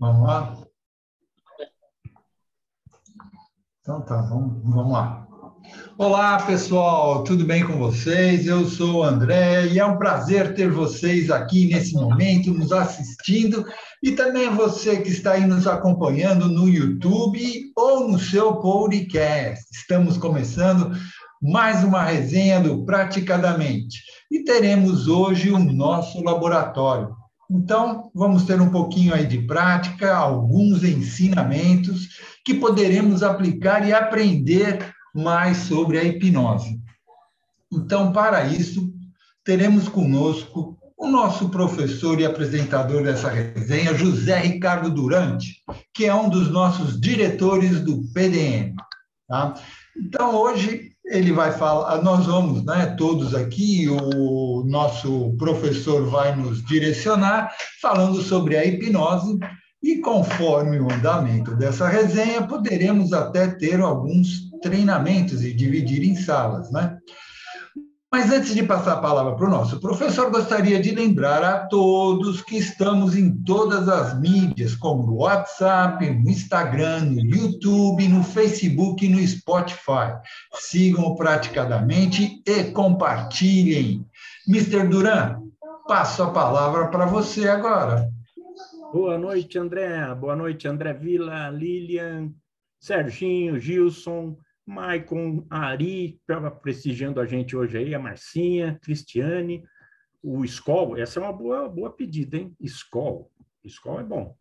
Vamos lá? Então tá, vamos, vamos lá. Olá, pessoal, tudo bem com vocês? Eu sou o André e é um prazer ter vocês aqui nesse momento, nos assistindo, e também você que está aí nos acompanhando no YouTube ou no seu podcast. Estamos começando mais uma resenha do Praticadamente e teremos hoje o nosso laboratório. Então, vamos ter um pouquinho aí de prática, alguns ensinamentos que poderemos aplicar e aprender mais sobre a hipnose. Então, para isso, teremos conosco o nosso professor e apresentador dessa resenha, José Ricardo Durante, que é um dos nossos diretores do PDM. Tá? Então, hoje ele vai falar, nós vamos, né, todos aqui, o nosso professor vai nos direcionar falando sobre a hipnose e conforme o andamento dessa resenha, poderemos até ter alguns treinamentos e dividir em salas, né? Mas antes de passar a palavra para o nosso professor, gostaria de lembrar a todos que estamos em todas as mídias, como no WhatsApp, no Instagram, no YouTube, no Facebook e no Spotify. Sigam praticadamente e compartilhem. Mr. Duran, passo a palavra para você agora. Boa noite, André. Boa noite, André Vila, Lilian, Serginho, Gilson, Maicon, Ari, estava prestigiando a gente hoje aí, a Marcinha, Cristiane, o Skol, essa é uma boa, boa pedida, hein? Skol, Skol é bom.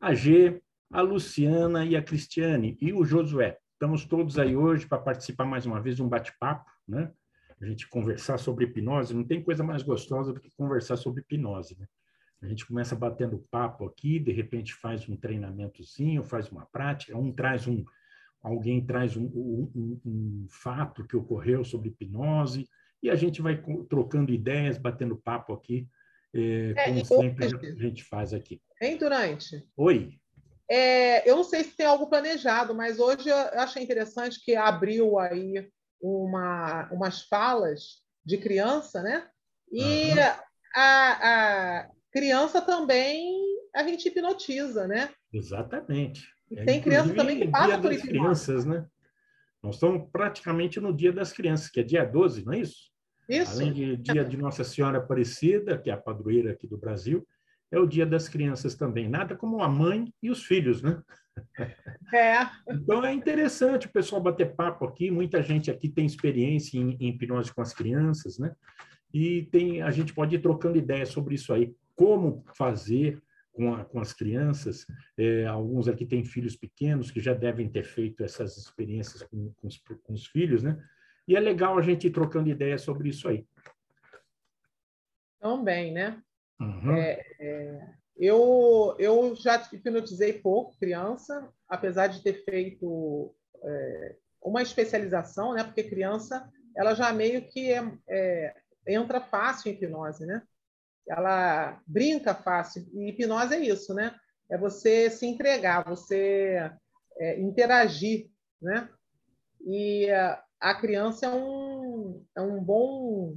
A G, a Luciana e a Cristiane e o Josué. Estamos todos aí hoje para participar mais uma vez de um bate-papo, né? A gente conversar sobre hipnose, não tem coisa mais gostosa do que conversar sobre hipnose, né? A gente começa batendo papo aqui, de repente faz um treinamentozinho, faz uma prática, um traz um, alguém traz um, um, um, fato que ocorreu sobre hipnose, e a gente vai trocando ideias, batendo papo aqui, é, é, como sempre a gente faz aqui. Hein, Durante? Oi. É, eu não sei se tem algo planejado, mas hoje eu achei interessante que abriu aí uma, umas falas de criança, né? E uhum. a, a criança também a gente hipnotiza, né? Exatamente. E é, tem criança também que passa por isso. crianças, né? Nós estamos praticamente no Dia das Crianças, que é dia 12, não é isso? Isso. Além de dia de Nossa Senhora Aparecida, que é a padroeira aqui do Brasil, é o Dia das Crianças também. Nada como a mãe e os filhos, né? É. Então é interessante o pessoal bater papo aqui. Muita gente aqui tem experiência em, em hipnose com as crianças, né? E tem, a gente pode ir trocando ideias sobre isso aí. Como fazer, com, a, com as crianças. É, alguns aqui têm filhos pequenos que já devem ter feito essas experiências com, com, os, com os filhos, né? E é legal a gente ir trocando ideias sobre isso aí. Também, né? Uhum. É, é, eu, eu já hipnotizei pouco criança, apesar de ter feito é, uma especialização, né? Porque criança, ela já meio que é, é entra fácil em hipnose, né? Ela brinca fácil. E hipnose é isso, né? É você se entregar, você é, interagir, né? E a criança é um, é um bom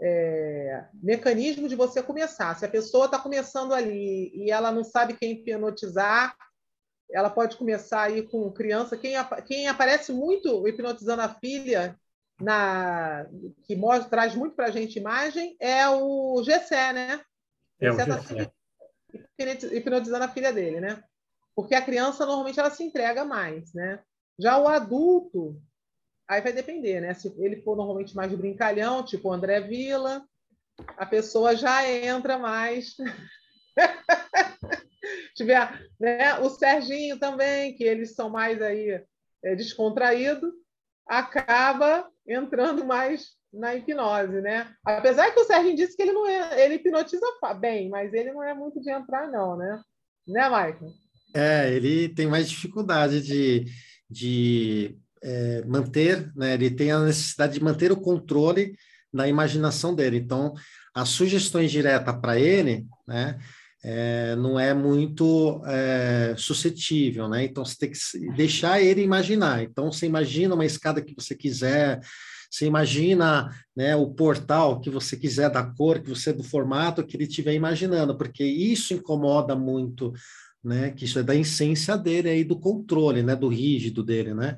é, mecanismo de você começar. Se a pessoa está começando ali e ela não sabe quem hipnotizar, ela pode começar aí com criança. Quem, quem aparece muito hipnotizando a filha na, que mostra, traz muito para a gente imagem é o Gessé, né? É o Gessé. Tá hipnotizando a filha dele, né? Porque a criança normalmente ela se entrega mais, né? Já o adulto, aí vai depender, né? Se ele for normalmente mais brincalhão, tipo o André Vila, a pessoa já entra mais. Tiver, né? O Serginho também, que eles são mais aí é, descontraídos, acaba entrando mais na hipnose, né? Apesar que o Sérgio disse que ele não é, ele hipnotiza bem, mas ele não é muito de entrar, não, né? Né, Michael? É, ele tem mais dificuldade de, de é, manter, né? Ele tem a necessidade de manter o controle na imaginação dele. Então, as sugestões diretas para ele, né? É, não é muito é, suscetível, né? Então você tem que deixar ele imaginar. Então você imagina uma escada que você quiser, você imagina né, o portal que você quiser, da cor que você, do formato que ele estiver imaginando, porque isso incomoda muito né? Que isso é da essência dele aí, do controle, né? Do rígido dele, né?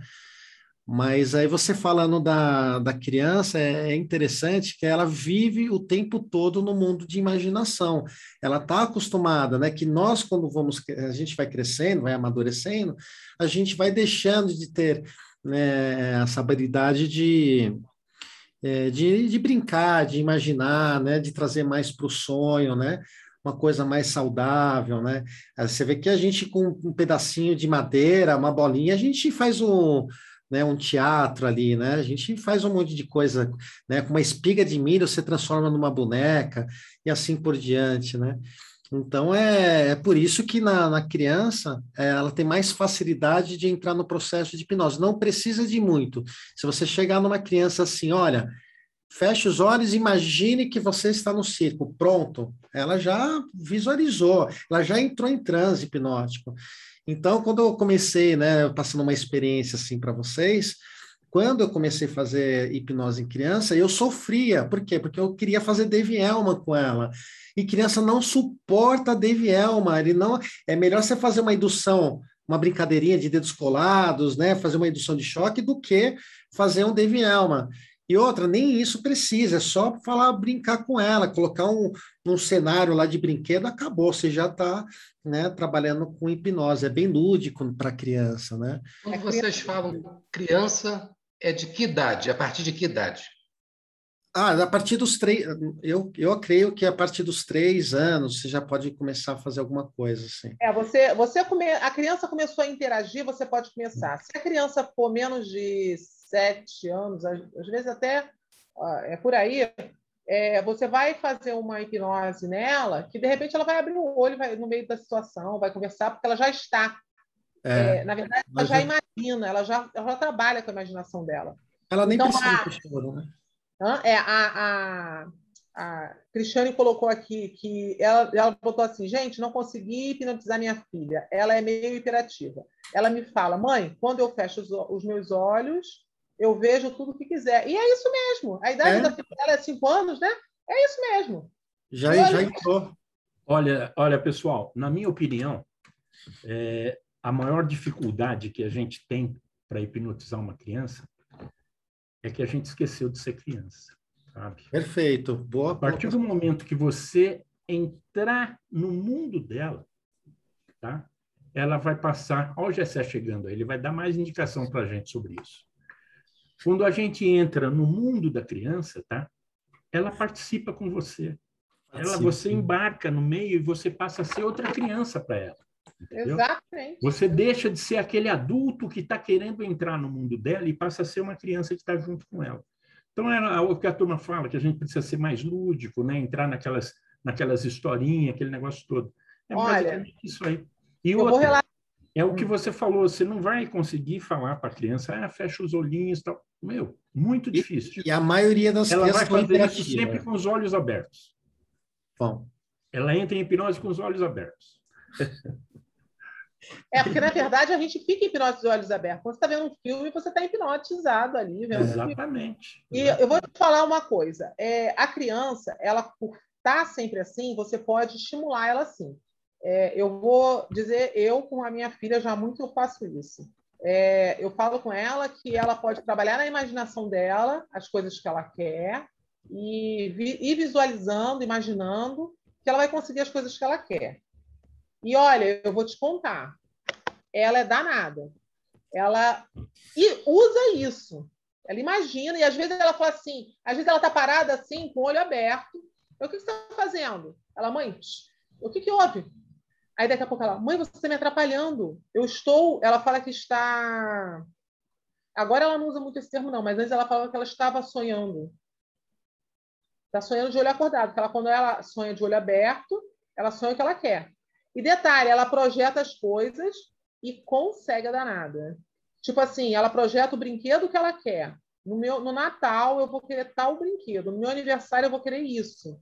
Mas aí você falando da, da criança, é, é interessante que ela vive o tempo todo no mundo de imaginação. Ela está acostumada, né? Que nós, quando vamos, a gente vai crescendo, vai amadurecendo, a gente vai deixando de ter né, essa habilidade de, é, de, de brincar, de imaginar, né? De trazer mais para o sonho, né? uma coisa mais saudável, né? Você vê que a gente com um pedacinho de madeira, uma bolinha, a gente faz um, né, um teatro ali, né? A gente faz um monte de coisa, né? Com uma espiga de milho você transforma numa boneca e assim por diante, né? Então é, é por isso que na, na criança é, ela tem mais facilidade de entrar no processo de hipnose. Não precisa de muito. Se você chegar numa criança assim, olha, feche os olhos, imagine que você está no circo, pronto. Ela já visualizou, ela já entrou em transe hipnótico. Então, quando eu comecei, né, passando uma experiência assim para vocês, quando eu comecei a fazer hipnose em criança, eu sofria. Por quê? Porque eu queria fazer Dave Elman com ela. E criança não suporta Dave Elman. Ele não é melhor você fazer uma indução, uma brincadeirinha de dedos colados, né, fazer uma indução de choque do que fazer um Dave Elman. E outra, nem isso precisa, é só falar, brincar com ela, colocar um, um cenário lá de brinquedo, acabou, você já está né, trabalhando com hipnose, é bem lúdico para criança, né? Quando vocês falam criança, é de que idade? A partir de que idade? Ah, a partir dos três, eu, eu creio que a partir dos três anos você já pode começar a fazer alguma coisa assim. É, você, você come, a criança começou a interagir, você pode começar. Se a criança for menos de sete anos, às vezes até é por aí, é, você vai fazer uma hipnose nela, que de repente ela vai abrir o olho vai, no meio da situação, vai conversar, porque ela já está. É, é, na verdade, ela já imagina, ela já, ela já trabalha com a imaginação dela. Ela nem então, precisa a, né? É, a, a, a Cristiane colocou aqui que ela, ela botou assim, gente, não consegui hipnotizar minha filha. Ela é meio hiperativa. Ela me fala, mãe, quando eu fecho os, os meus olhos, eu vejo tudo o que quiser. E é isso mesmo. A idade é? da filha dela é cinco anos, né? É isso mesmo. Já, já entrou. Olha, olha, pessoal, na minha opinião, é, a maior dificuldade que a gente tem para hipnotizar uma criança é que a gente esqueceu de ser criança, sabe? Perfeito. Boa. A partir do momento que você entrar no mundo dela, tá? Ela vai passar. Olha o Gessé chegando aí, ele vai dar mais indicação para a gente sobre isso. Quando a gente entra no mundo da criança, tá? Ela participa com você. Ela, você embarca no meio e você passa a ser outra criança para ela. Entendeu? Exatamente. Você deixa de ser aquele adulto que está querendo entrar no mundo dela e passa a ser uma criança que está junto com ela. Então, é o que a turma fala, que a gente precisa ser mais lúdico, né? entrar naquelas, naquelas historinhas, aquele negócio todo. É Olha, isso aí. E outra, é o que você falou, você não vai conseguir falar para a criança, ah, fecha os olhinhos e tal. Meu, muito difícil. E, e a maioria das Ela vai fazer isso sempre com os olhos abertos. Bom. Ela entra em hipnose com os olhos abertos. É, porque na verdade a gente fica em hipnose de olhos abertos. Quando você está vendo um filme, você está hipnotizado ali. Vendo Exatamente. Um e eu vou te falar uma coisa: é, a criança, ela por estar tá sempre assim, você pode estimular ela assim. É, eu vou dizer, eu com a minha filha já muito eu faço isso. É, eu falo com ela que ela pode trabalhar na imaginação dela as coisas que ela quer e ir visualizando, imaginando que ela vai conseguir as coisas que ela quer. E olha, eu vou te contar, ela é danada. Ela e usa isso. Ela imagina, e às vezes ela fala assim, às vezes ela está parada assim, com o olho aberto. Eu, o que você está fazendo? Ela, mãe, o que, que houve? Aí daqui a pouco ela, mãe, você está me atrapalhando. Eu estou. Ela fala que está. Agora ela não usa muito esse termo, não, mas antes ela falava que ela estava sonhando. Está sonhando de olho acordado, ela, quando ela sonha de olho aberto, ela sonha o que ela quer. E detalhe, ela projeta as coisas e consegue a danada. Tipo assim, ela projeta o brinquedo que ela quer. No, meu, no Natal eu vou querer tal brinquedo, no meu aniversário eu vou querer isso.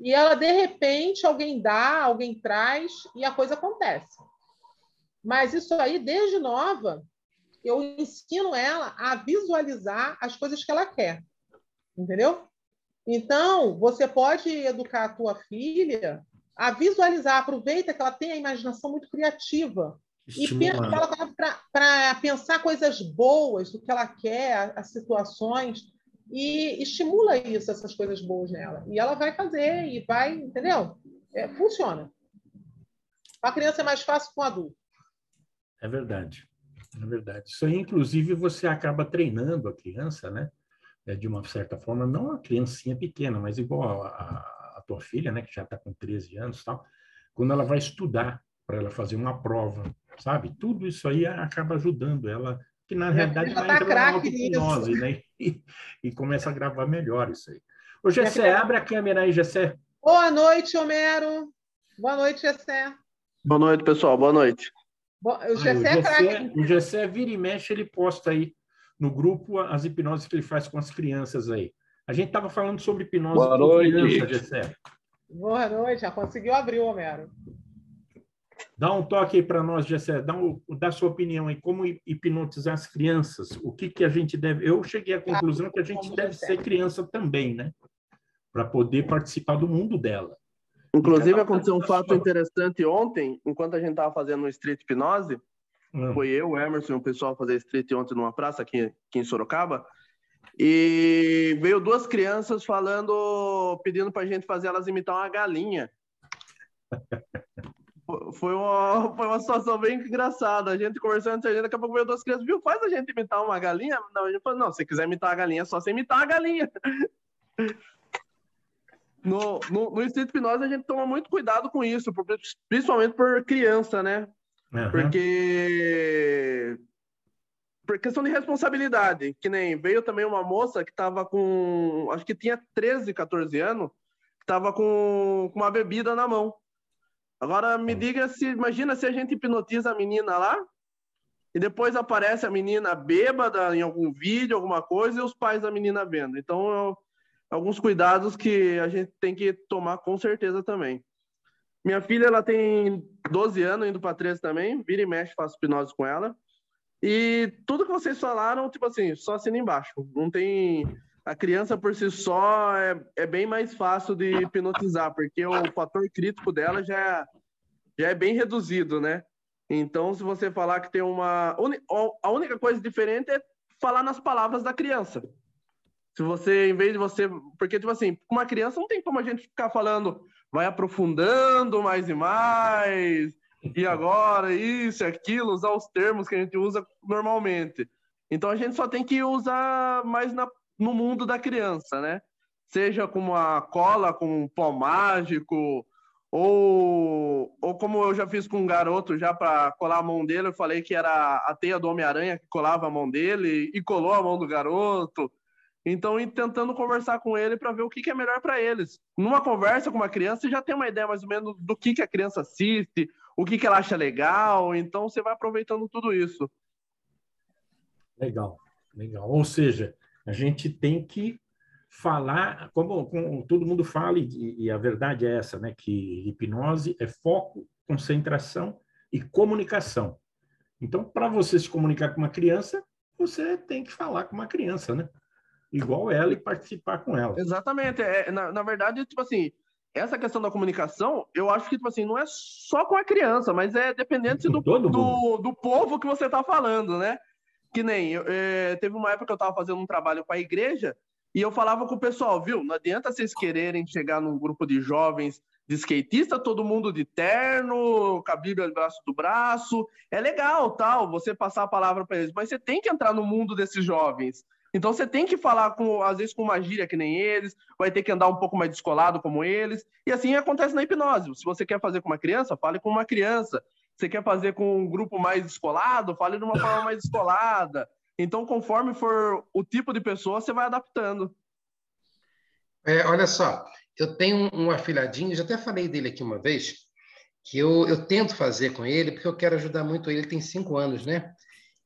E ela, de repente, alguém dá, alguém traz e a coisa acontece. Mas isso aí, desde nova, eu ensino ela a visualizar as coisas que ela quer. Entendeu? Então, você pode educar a tua filha a visualizar, aproveita que ela tem a imaginação muito criativa e fala para pensar coisas boas do que ela quer, as situações e estimula isso, essas coisas boas nela. E ela vai fazer e vai, entendeu? É, funciona. A criança é mais fácil com o adulto. É verdade. É verdade. Isso aí, inclusive, você acaba treinando a criança, né? É, de uma certa forma, não a criancinha pequena, mas igual a, a, a tua filha, né? Que já está com 13 anos tal. Quando ela vai estudar para ela fazer uma prova, sabe? Tudo isso aí acaba ajudando ela, que na realidade ela tá entra na hipnose, né? E, e, começa a gravar melhor isso aí. Ô, Gessé, abre a câmera aí, Gessé. Boa noite, Homero. Boa noite, Gessé. Boa noite, pessoal. Boa noite. Bom, o Gessé é craque. O Gessé vira e mexe, ele posta aí no grupo as hipnoses que ele faz com as crianças aí. A gente estava falando sobre hipnose Boa com noite. criança, Gessé. Boa noite, já conseguiu abrir o Homero. Dá um toque aí para nós, Gessé, dá, um, dá sua opinião aí, como hipnotizar as crianças, o que, que a gente deve... Eu cheguei à conclusão que a gente deve ser criança também, né? Para poder participar do mundo dela. Inclusive, aconteceu um fato interessante ontem, enquanto a gente estava fazendo um street hipnose, hum. foi eu, o Emerson e o pessoal fazer street ontem numa praça aqui, aqui em Sorocaba, e veio duas crianças falando, pedindo para a gente fazer elas imitar uma galinha. foi uma, foi uma situação bem engraçada. A gente conversando entre a gente, daqui a pouco veio duas crianças, viu? Faz a gente imitar uma galinha? Não, a gente falou, não, se quiser imitar a galinha, é só você imitar a galinha. no, no, no Instituto Hipnose a gente toma muito cuidado com isso, principalmente por criança, né? Uhum. Porque por questão de responsabilidade, que nem veio também uma moça que estava com, acho que tinha 13, 14 anos, que estava com, com uma bebida na mão. Agora me diga se, imagina se a gente hipnotiza a menina lá e depois aparece a menina bêbada em algum vídeo, alguma coisa, e os pais da menina vendo. Então, eu, alguns cuidados que a gente tem que tomar com certeza também. Minha filha, ela tem 12 anos, indo para 13 também, vira e mexe, faço hipnose com ela. E tudo que vocês falaram, tipo assim, só assina embaixo. Não tem. A criança por si só é, é bem mais fácil de hipnotizar, porque o fator crítico dela já, já é bem reduzido, né? Então, se você falar que tem uma. A única coisa diferente é falar nas palavras da criança. Se você, em vez de você. Porque, tipo assim, uma criança não tem como a gente ficar falando, vai aprofundando mais e mais, e agora isso aquilo, usar os termos que a gente usa normalmente. Então a gente só tem que usar mais na, no mundo da criança, né? Seja com uma cola, com um pó mágico, ou, ou como eu já fiz com um garoto já para colar a mão dele, eu falei que era a teia do Homem-Aranha que colava a mão dele e colou a mão do garoto. Então, tentando conversar com ele para ver o que, que é melhor para eles. Numa conversa com uma criança, você já tem uma ideia mais ou menos do que, que a criança assiste, o que, que ela acha legal. Então, você vai aproveitando tudo isso. Legal, legal. Ou seja, a gente tem que falar, como, como todo mundo fala, e, e, a verdade é essa, né? Que hipnose é foco, concentração e comunicação. Então, para você se comunicar com uma criança, você tem que falar com uma criança, né? igual ela e participar com ela. Exatamente. É, na, na verdade, tipo assim, essa questão da comunicação, eu acho que, tipo assim, não é só com a criança, mas é dependente do, do, do, povo que você está falando, né? Que nem, é, teve uma época que eu estava fazendo um trabalho para a igreja e eu falava com o pessoal, viu, não adianta vocês quererem chegar num grupo de jovens de skatista, todo mundo de terno, com a Bíblia no braço do braço, é legal, tal, você passar a palavra para eles, mas você tem que entrar no mundo desses jovens. Então você tem que falar com, às vezes, com uma gíria que nem eles, vai ter que andar um pouco mais descolado como eles. E assim acontece na hipnose. Se você quer fazer com uma criança, fale com uma criança. Você quer fazer com um grupo mais descolado, fale de uma forma mais descolada. Então, conforme for o tipo de pessoa, você vai adaptando. É, olha só, eu tenho um afilhadinho, já até falei dele aqui uma vez, que eu, eu tento fazer com ele, porque eu quero ajudar muito ele. Ele tem cinco anos, né?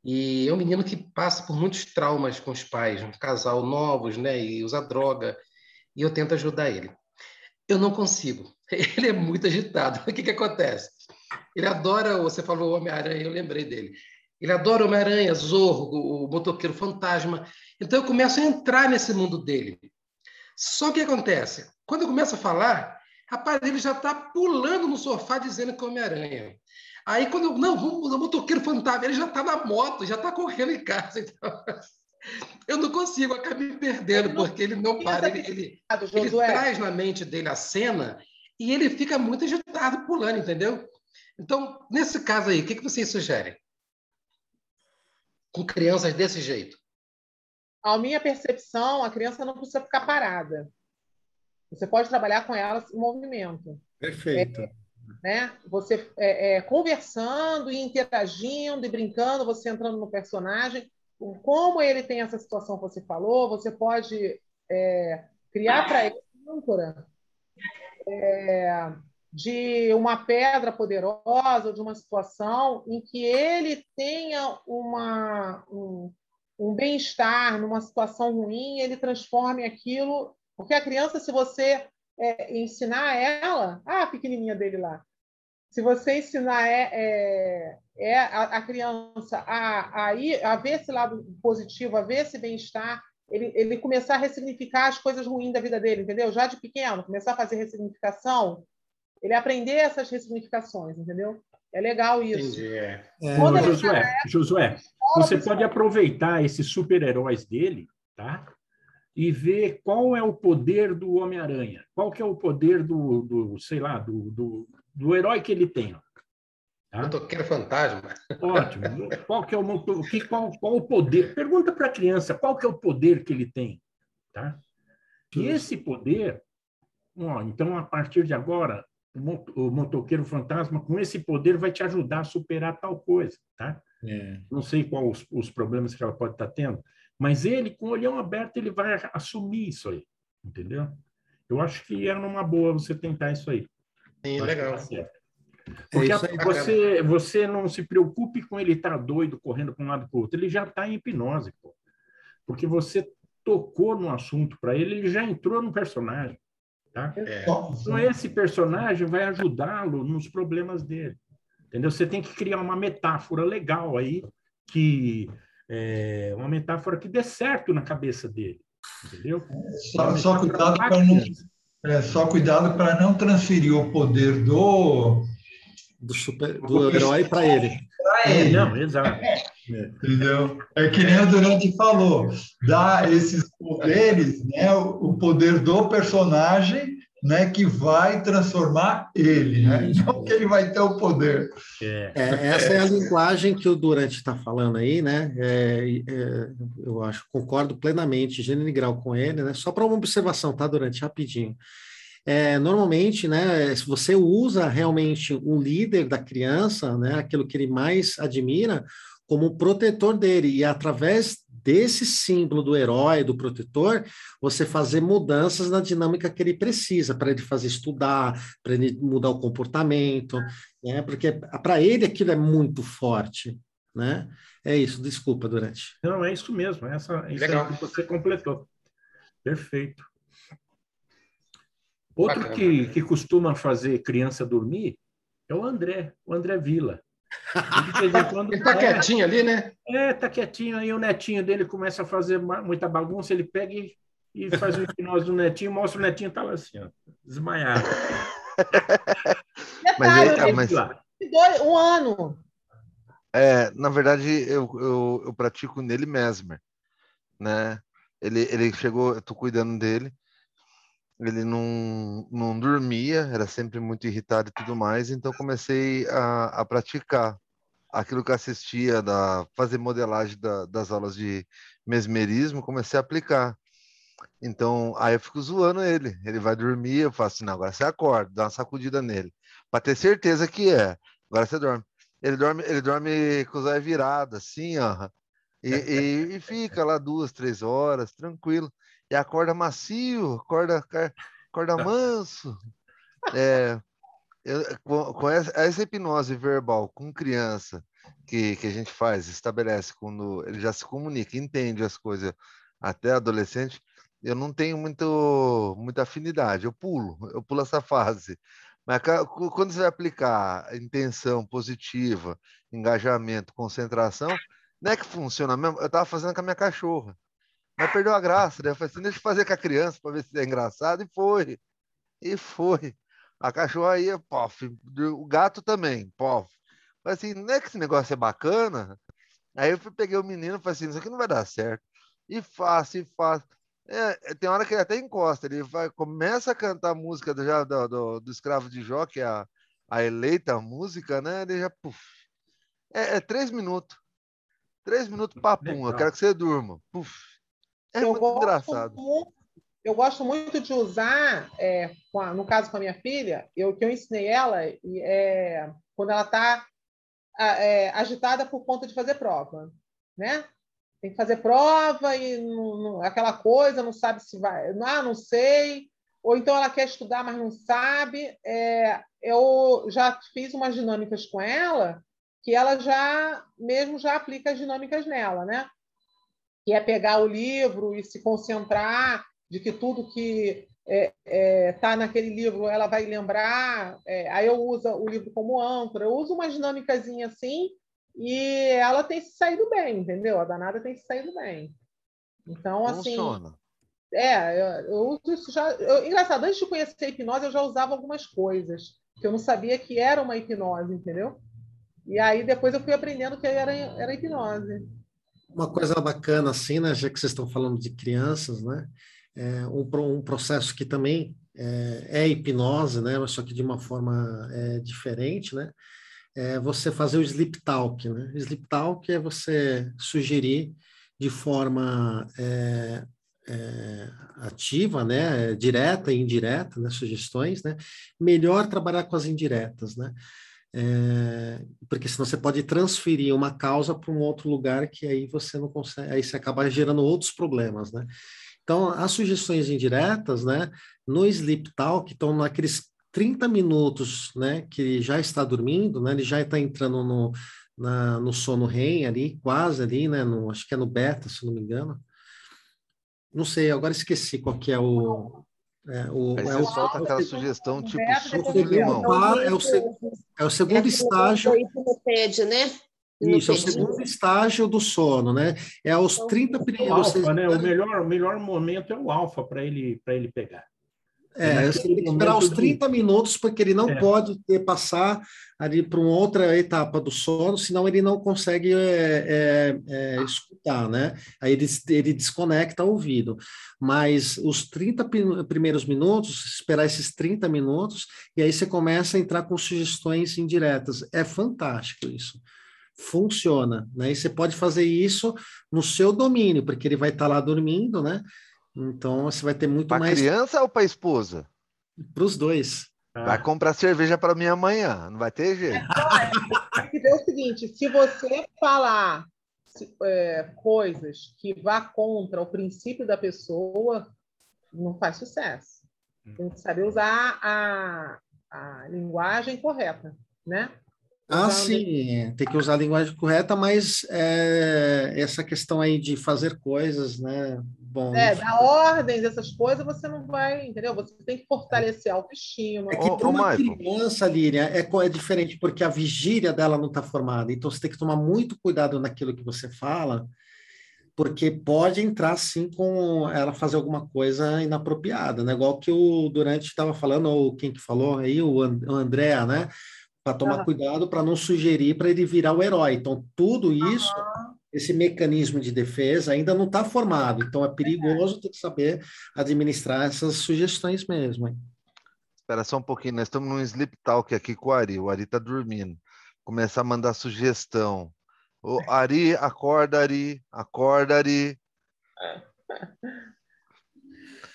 E é um menino que passa por muitos traumas com os pais, um casal novos, né? E usa droga. E eu tento ajudar ele. Eu não consigo. Ele é muito agitado. O que, que acontece? Ele adora, você falou Homem-Aranha, eu lembrei dele. Ele adora Homem-Aranha, Zorro, o motoqueiro fantasma. Então eu começo a entrar nesse mundo dele. Só que acontece? Quando eu começo a falar, Rapaz, ele já está pulando no sofá dizendo que é Homem-Aranha. Aí quando eu, não, vamos, o motoqueiro fantasma, ele já está na moto, já está correndo em casa. Então, eu não consigo, acabo me perdendo, ele porque ele não para, ele, ele, ele traz na mente dele a cena e ele fica muito agitado, pulando, entendeu? Então, nesse caso aí, o que, que vocês sugerem? Com crianças desse jeito? A minha percepção, a criança não precisa ficar parada. Você pode trabalhar com ela em movimento. Perfeito. É, né? Você é, é, conversando e interagindo e brincando, você entrando no personagem. Como ele tem essa situação que você falou, você pode é, criar para ele uma âncora é, de uma pedra poderosa, de uma situação em que ele tenha uma, um, um bem-estar numa situação ruim, ele transforme aquilo. Porque a criança, se você é, ensinar ela, ah, a pequenininha dele lá, se você ensinar é, é, é a, a, criança a, a, ir, a ver esse lado positivo, a ver esse bem-estar, ele, ele começar a ressignificar as coisas ruins da vida dele, entendeu? Já de pequeno, começar a fazer ressignificação, ele aprender essas ressignificações, entendeu? É legal isso. Entendi. É. Ô, Josué, é, Josué, você pode aproveitar esses super-heróis dele, tá? E ver qual é o poder do Homem-Aranha. Qual que é o poder do, do sei lá, do, do, do herói que ele tem. Tá? Motoqueiro fantasma. Ótimo. Qual que é o motor, que, qual, qual o poder? Pergunta para a criança qual que é o poder que ele tem. Tá? E esse poder, ó, então a partir de agora, o motoqueiro fantasma com esse poder vai te ajudar a superar tal coisa, tá? É. Não sei quais os, os, problemas que ela pode estar tendo, mas ele, com o olhão aberto, ele vai assumir isso aí, entendeu? Eu acho que é uma boa você tentar isso aí. Sim, legal. É Porque é você, você não se preocupe com ele estar tá doido, correndo para um lado para o outro. Ele já está em hipnose, pô. Porque você tocou no assunto para ele, ele já entrou no personagem. Tá? É. Então, esse personagem vai ajudá-lo nos problemas dele. Entendeu? Você tem que criar uma metáfora legal aí, que é, uma metáfora que dê certo na cabeça dele. Entendeu? Só, só cuidado para não é, só cuidado para não transferir o poder do do, super, do herói para ele. Para ele. Não, exato. É. Entendeu? É que nem o Durante falou, dá esses poderes, né, o poder do personagem, né, que vai transformar ele, né? Não que ele vai ter o poder. É. É, essa é a linguagem que o Durante está falando aí, né? É, é, eu acho, concordo plenamente, gênero e grau com ele, né? Só para uma observação, tá, Durante? Rapidinho. É, normalmente, né, se você usa realmente o líder da criança, né, aquilo que ele mais admira, como protetor dele, e através desse símbolo do herói, do protetor, você fazer mudanças na dinâmica que ele precisa, para ele fazer estudar, para ele mudar o comportamento, né? Porque para ele aquilo é muito forte, né? É isso, desculpa, Durante. Não, é isso mesmo, essa, isso Legal. que você completou. Perfeito. Outro que, que costuma fazer criança dormir é o André, o André Vila. Quando, ele está é, quietinho ali, né? É, está quietinho. Aí o netinho dele começa a fazer muita bagunça, ele pega e, e faz o hipnose do netinho, mostra o netinho tá lá assim, ó, desmaiado. mas, ele, mas... Um ano. É, na verdade, eu, eu, eu pratico nele mesmo, né? Ele, ele chegou, eu tô cuidando dele, ele não, não dormia, era sempre muito irritado e tudo mais, então comecei a, a praticar aquilo que assistia, da, fazer modelagem da, das aulas de mesmerismo, comecei a aplicar. Então, aí eu fico zoando ele. Ele vai dormir, eu faço assim, não, agora você acorda, dá uma sacudida nele, para ter certeza que é. Agora você dorme. Ele dorme, ele dorme com os olhos virados, assim, ó. E, e, e, fica lá duas, três horas, tranquilo e acorda macio, acorda, acorda manso. É, eu, com, com essa, essa, hipnose verbal com criança que, que a gente faz, estabelece quando ele já se comunica, entende as coisas até adolescente, eu não tenho muito, muita afinidade, eu pulo, eu pulo essa fase. Mas quando você vai aplicar intenção positiva, engajamento, concentração, não é que funciona mesmo. Eu estava fazendo com a minha cachorra. Mas perdeu a graça, né? Eu falei assim, deixa eu fazer com a criança para ver se é engraçado. E foi. E foi. A cachorra ia, pof. O gato também, pof. Falei assim, não é que esse negócio é bacana? Aí eu peguei o menino e falei assim, isso aqui não vai dar certo. E faço, e faço. É, é, tem hora que ele até encosta, ele vai, começa a cantar a música do, já, do, do, do Escravo de Jó, que é a, a eleita música, né? Ele já, puf. É, é três minutos. Três minutos papum, eu quero que você durma. Puf. É eu muito engraçado. Muito, eu gosto muito de usar, é, no caso com a minha filha, eu que eu ensinei ela, é, quando ela está é, agitada por conta de fazer prova, né? Tem que fazer prova e não, não, aquela coisa, não sabe se vai, ah, não sei, ou então ela quer estudar, mas não sabe. É, eu já fiz umas dinâmicas com ela que ela já mesmo já aplica as dinâmicas nela, né? Que é pegar o livro e se concentrar de que tudo que está é, é, tá naquele livro ela vai lembrar. É, aí eu uso o livro como âncora, eu uso uma dinâmica assim e ela tem se saído bem, entendeu? A danada tem se saído bem. Então, assim. Funciona. É, eu, eu uso isso já. Eu, engraçado, antes de conhecer a hipnose, eu já usava algumas coisas que eu não sabia que era uma hipnose, entendeu? E aí depois eu fui aprendendo que era, era hipnose. Uma coisa bacana, assim, né? Já que vocês estão falando de crianças, né? é, um, um, processo que também é, é, hipnose, né? Só que de uma forma é, diferente, né? É você fazer o sleep talk, né? Sleep talk é você sugerir de forma é, é, ativa, né? Direta e indireta, né? Sugestões, né? Melhor trabalhar com as indiretas, né? É, porque senão você pode transferir uma causa para um outro lugar que aí você não consegue, aí você acaba gerando outros problemas, né? Então, as sugestões indiretas, né, no Sleep Talk, estão naqueles 30 minutos, né, que já está dormindo, né, ele já está entrando no, na, no sono REM ali, quase ali, né, no, acho que é no beta, se não me engano. Não sei, agora esqueci qual que é o... É, o, Aí é o, solta aquela o, sugestão tipo suco de limão. É o, é o segundo é estágio. né? Isso, é o segundo estágio do sono, né? É aos 30 primeiros. Alfa, né? O melhor, o melhor momento é o alfa para ele, ele pegar. É, você tem que esperar os 30 de... minutos, porque ele não é. pode ter, passar ali para uma outra etapa do sono, senão ele não consegue é, é, é escutar, né? Aí ele, ele desconecta o ouvido. Mas os 30 primeiros minutos, esperar esses 30 minutos, e aí você começa a entrar com sugestões indiretas. É fantástico isso funciona, né? E você pode fazer isso no seu domínio, porque ele vai estar tá lá dormindo, né? Então você vai ter muito pra mais. Para criança ou para esposa? Para os dois. Vai comprar cerveja para mim amanhã, não vai ter jeito. É, o seguinte: se você falar é, coisas que vá contra o princípio da pessoa, não faz sucesso. Tem que saber usar a, a linguagem correta, né? Ah, sim, tem que usar a linguagem correta, mas é, essa questão aí de fazer coisas, né? Bom, é, dar ordens, essas coisas, você não vai, entendeu? Você tem que fortalecer a autoestima. É que para uma criança, Líria, é, é diferente, porque a vigília dela não está formada. Então, você tem que tomar muito cuidado naquilo que você fala, porque pode entrar, sim, com ela fazer alguma coisa inapropriada, né? Igual que o Durante estava falando, ou quem que falou aí, o André, né? para tomar uhum. cuidado para não sugerir para ele virar o herói. Então, tudo isso, uhum. Esse mecanismo de defesa ainda não está formado. Então, é perigoso ter que saber administrar essas sugestões mesmo. Hein? Espera só um pouquinho, nós estamos num sleep talk aqui com o Ari. O Ari está dormindo. Começar a mandar sugestão. O Ari, acorda, Ari, acorda, Ari.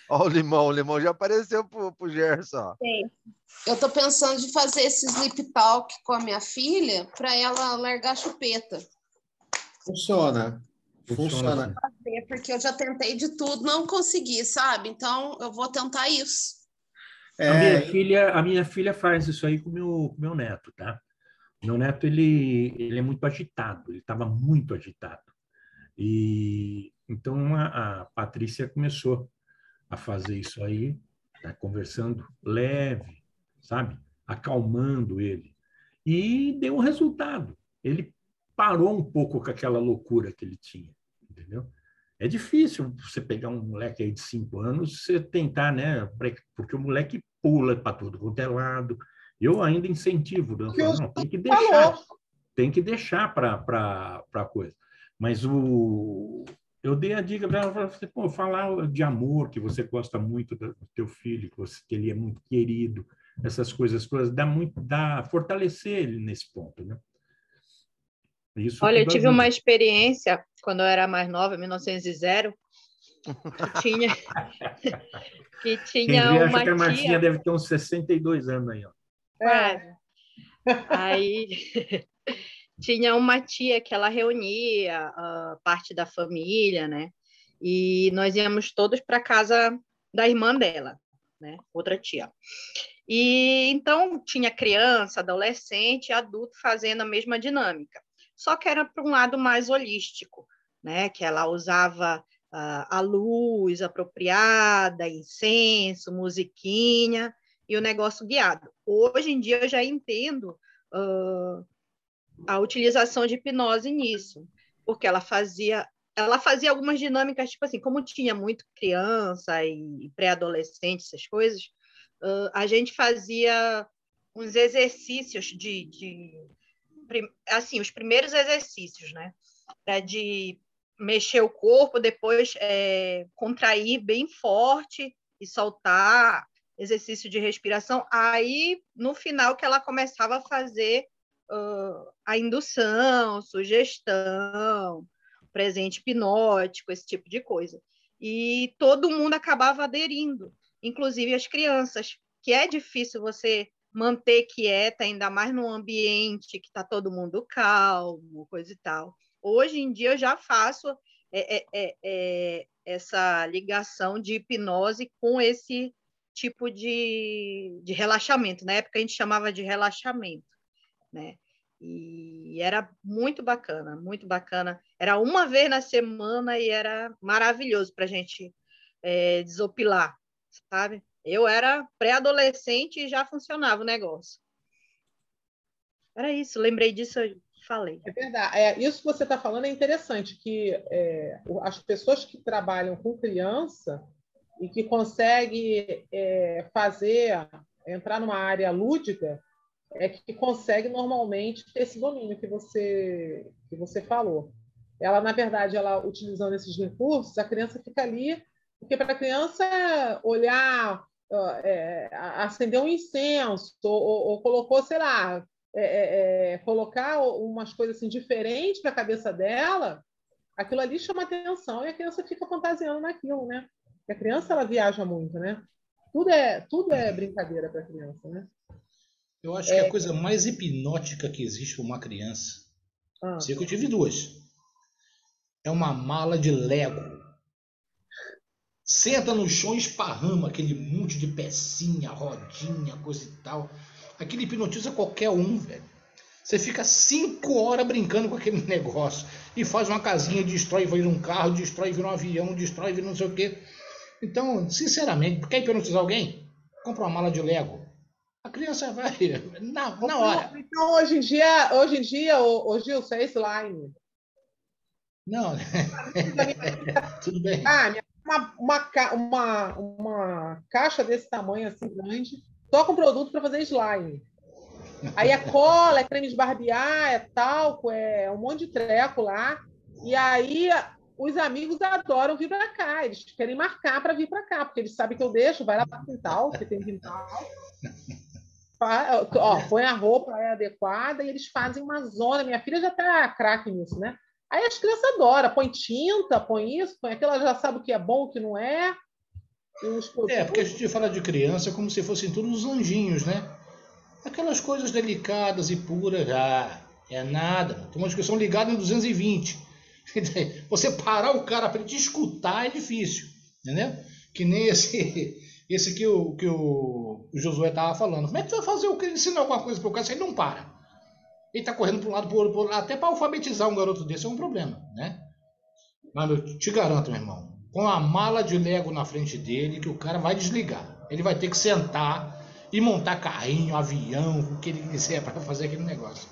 Olha o limão, o limão já apareceu pro, pro Gerson. Sim. Eu tô pensando de fazer esse sleep talk com a minha filha para ela largar a chupeta. Funciona. Funciona. Porque eu já tentei de tudo, não consegui, sabe? Então eu vou tentar isso. É... A, minha filha, a minha filha faz isso aí com meu, meu neto, tá? Meu neto ele, ele é muito agitado, ele estava muito agitado. E então a, a Patrícia começou a fazer isso aí, tá conversando leve, sabe? Acalmando ele. E deu um resultado. Ele parou um pouco com aquela loucura que ele tinha, entendeu? É difícil você pegar um moleque aí de cinco anos, você tentar, né? Porque o moleque pula para tudo quanto é lado. Eu ainda incentivo, né? não, tem que deixar, tem que deixar para a coisa. Mas o, eu dei a dica para ela, pô, falar de amor, que você gosta muito do teu filho, que, você, que ele é muito querido, essas coisas todas, dá muito, dá fortalecer ele nesse ponto, né? Isso Olha, eu tive uma experiência quando eu era mais nova, em 1900, que tinha que tinha uma acha que a Marcinha tia... deve ter uns 62 anos aí, ó. É. Aí tinha uma tia que ela reunia a parte da família, né? E nós íamos todos para casa da irmã dela, né? Outra tia. E então tinha criança, adolescente, adulto fazendo a mesma dinâmica. Só que era para um lado mais holístico, né? Que ela usava uh, a luz apropriada, incenso, musiquinha, e o negócio guiado. Hoje em dia eu já entendo uh, a utilização de hipnose nisso, porque ela fazia ela fazia algumas dinâmicas, tipo assim, como tinha muito criança e pré-adolescente, essas coisas, uh, a gente fazia uns exercícios de, de, assim, os primeiros exercícios, né? De mexer o corpo, depois é, contrair bem forte e soltar exercício de respiração. Aí, no final, que ela começava a fazer uh, a indução, sugestão, presente hipnótico, esse tipo de coisa. E todo mundo acabava aderindo, inclusive as crianças, que é difícil você manter quieta, ainda mais num ambiente que está todo mundo calmo, coisa e tal. Hoje em dia eu já faço é, é, é, é essa ligação de hipnose com esse tipo de, de relaxamento. Na época a gente chamava de relaxamento, né? E era muito bacana, muito bacana. Era uma vez na semana e era maravilhoso para a gente é, desopilar, sabe? Eu era pré-adolescente e já funcionava o negócio. Era isso, lembrei disso, eu falei. É verdade. É, isso que você está falando é interessante, que é, as pessoas que trabalham com criança, e que consegue é, fazer, entrar numa área lúdica, é que consegue normalmente ter esse domínio que você, que você falou. Ela, na verdade, ela utilizando esses recursos, a criança fica ali, porque para a criança olhar, é, acender um incenso, ou, ou, colocou, sei lá, é, é, é colocar umas coisas assim diferentes para a cabeça dela, aquilo ali chama atenção e a criança fica fantasiando naquilo, né? a criança ela viaja muito, né? Tudo é, tudo é brincadeira para a criança, né? Eu acho é... que a coisa mais hipnótica que existe para uma criança, ah. sei que eu tive duas, é uma mala de Lego. Senta no chão e esparrama aquele monte de pecinha, rodinha, coisa e tal. Aquilo hipnotiza qualquer um, velho. Você fica cinco horas brincando com aquele negócio e faz uma casinha, destrói, vira um carro, destrói, vira um avião, destrói, vira não sei o quê. Então, sinceramente, quer hipnotizar alguém? Compra uma mala de Lego. A criança vai na, na hora. Então, hoje em dia, hoje em dia, o, o Gilson, é slime. Não, tudo bem. Ah, uma, uma, uma, uma caixa desse tamanho, assim, grande, só com produto para fazer slime. Aí é cola, é creme de barbear, é talco, é um monte de treco lá. E aí os amigos adoram vir para cá, eles querem marcar para vir para cá, porque eles sabem que eu deixo, vai lá para o quintal, que tem quintal. Ó, põe a roupa é adequada e eles fazem uma zona. Minha filha já está craque nisso, né? Aí as crianças adoram, põe tinta, põe isso, põe aquilo, ela já sabe o que é bom, o que não é. É, porque a gente fala de criança como se fossem todos os anjinhos, né? Aquelas coisas delicadas e puras, ah, é nada. Tem uma discussão ligada em 220. Você parar o cara para te escutar é difícil, entendeu? Que nem esse, esse que o, que o, Josué estava falando. Como é que você vai fazer o que ensinar alguma coisa para o cara se ele não para? Ele está correndo para um lado, para o outro, até para alfabetizar um garoto desse é um problema, né? Mas eu te garanto, meu irmão, com a mala de Lego na frente dele, que o cara vai desligar. Ele vai ter que sentar e montar carrinho, avião, o que ele quiser para fazer aquele negócio.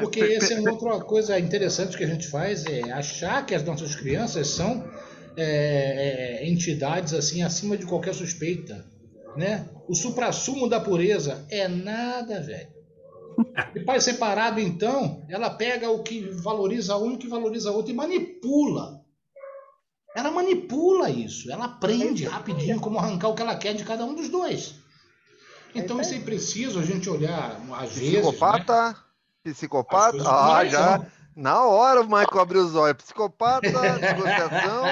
Porque essa é uma outra coisa interessante que a gente faz, é achar que as nossas crianças são é, é, entidades assim acima de qualquer suspeita. né? O suprassumo da pureza é nada, velho. E pai separado, então, ela pega o que valoriza um e o que valoriza outro e manipula. Ela manipula isso. Ela aprende rapidinho como arrancar o que ela quer de cada um dos dois. Então isso é preciso a gente olhar às vezes. Psicopata? Né? Psicopata? Ah, já. Na hora o Michael abriu os olhos. Psicopata, negociação,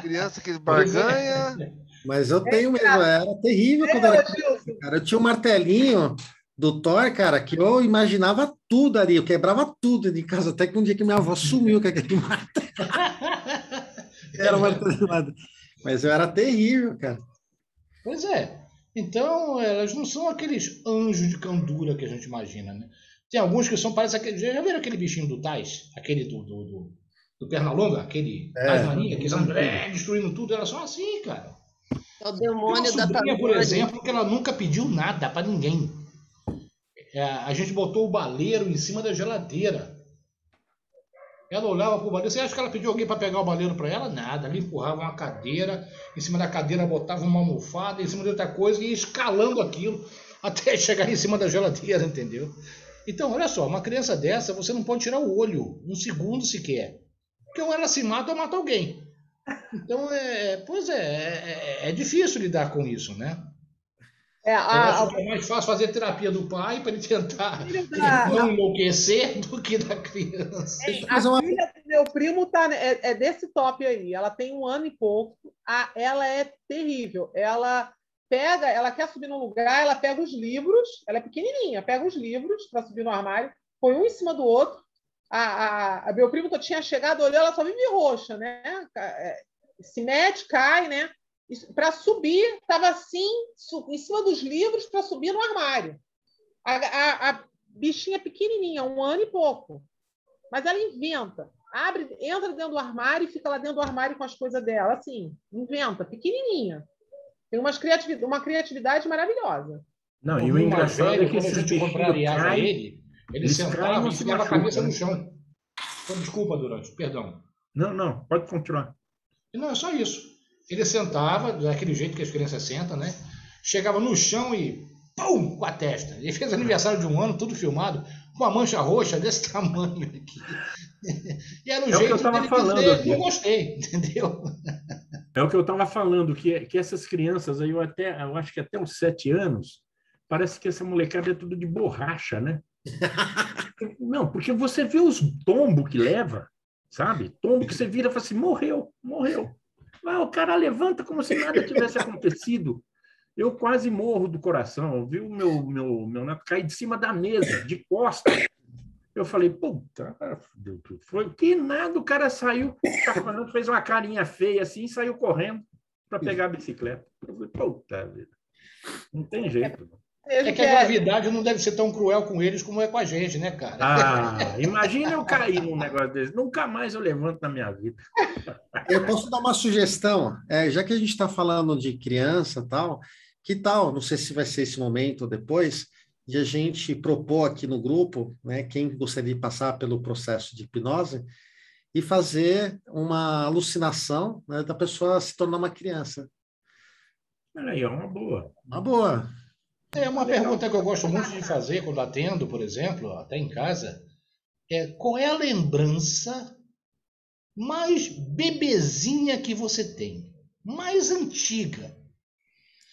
criança que barganha. Mas eu tenho mesmo, era terrível quando era criança, cara. Eu tinha um martelinho do Thor, cara, que eu imaginava tudo ali, eu quebrava tudo de casa, até que um dia que minha avó sumiu com aquele martelo. era um martelo. Mas eu era terrível, cara. Pois é. Então, elas não são aqueles anjos de candura que a gente imagina, né? Tem alguns que são, parece aquele. Já viram aquele bichinho do Tais? Aquele do, do, do, do Pernalonga? Aquele é, Tais Marinha, que estão é, destruindo tudo. Elas são assim, cara. É o demônio da sobrinha, por exemplo, que ela nunca pediu nada para ninguém. É, a gente botou o baleiro em cima da geladeira. Ela olhava para o baleiro. Você acha que ela pediu alguém para pegar o baleiro para ela? Nada. Ela empurrava uma cadeira, em cima da cadeira botava uma almofada, em cima de outra coisa e ia escalando aquilo até chegar em cima da geladeira, entendeu? Então, olha só, uma criança dessa, você não pode tirar o olho, um segundo sequer. Porque ou ela se mata ou mata alguém. Então, é, pois é, é, é, é difícil lidar com isso, né? É, a, a... é mais fácil fazer terapia do pai para ele tentar não enlouquecer do que da criança. É, a filha do meu primo tá, é, é, desse top aí. Ela tem um ano e pouco. A, ela é terrível. Ela pega, ela quer subir no lugar, ela pega os livros, ela é pequenininha, pega os livros para subir no armário, põe um em cima do outro. A, a, a meu primo que eu tinha chegado, olhou, ela só vive roxa, né? É, se mete, cai, né? Para subir, estava assim, em cima dos livros, para subir no armário. A, a, a bichinha pequenininha, um ano e pouco. Mas ela inventa. Abre, entra dentro do armário e fica lá dentro do armário com as coisas dela, assim, inventa, pequenininha. Tem umas criatividade, uma criatividade maravilhosa. Não, e o engraçado é que quando a gente contrariava cai, ele, ele sentava e ficava a cabeça no chão. Então, desculpa, Durante, perdão. Não, não, pode continuar. E não, é só isso. Ele sentava, daquele jeito que as crianças sentam, né? Chegava no chão e pum, com a testa. Ele fez aniversário de um ano, tudo filmado, com uma mancha roxa desse tamanho aqui. E era um é jeito o que eu estava falando dizer, aqui. Eu gostei, entendeu? É o que eu estava falando, que, que essas crianças aí, eu até, eu acho que até uns sete anos, parece que essa molecada é tudo de borracha, né? Não, porque você vê os tombos que leva, sabe? Tombo que você vira e fala assim, morreu, morreu. Ah, o cara levanta como se nada tivesse acontecido. Eu quase morro do coração. Vi o meu, meu, meu neto cair de cima da mesa, de costas. Eu falei, puta, foi que nada, o cara saiu, fez uma carinha feia assim saiu correndo para pegar a bicicleta. Eu falei, puta vida, não tem jeito. É que a gravidade não deve ser tão cruel com eles como é com a gente, né, cara? Ah, imagina eu cair num negócio desse. Nunca mais eu levanto na minha vida. Eu posso dar uma sugestão? É, já que a gente está falando de criança tal, que tal, não sei se vai ser esse momento ou depois, de a gente propor aqui no grupo, né, quem gostaria de passar pelo processo de hipnose, e fazer uma alucinação né, da pessoa se tornar uma criança. Aí é uma boa. Uma boa. É uma pergunta que eu gosto muito de fazer quando atendo, por exemplo, até em casa, é qual é a lembrança mais bebezinha que você tem? Mais antiga?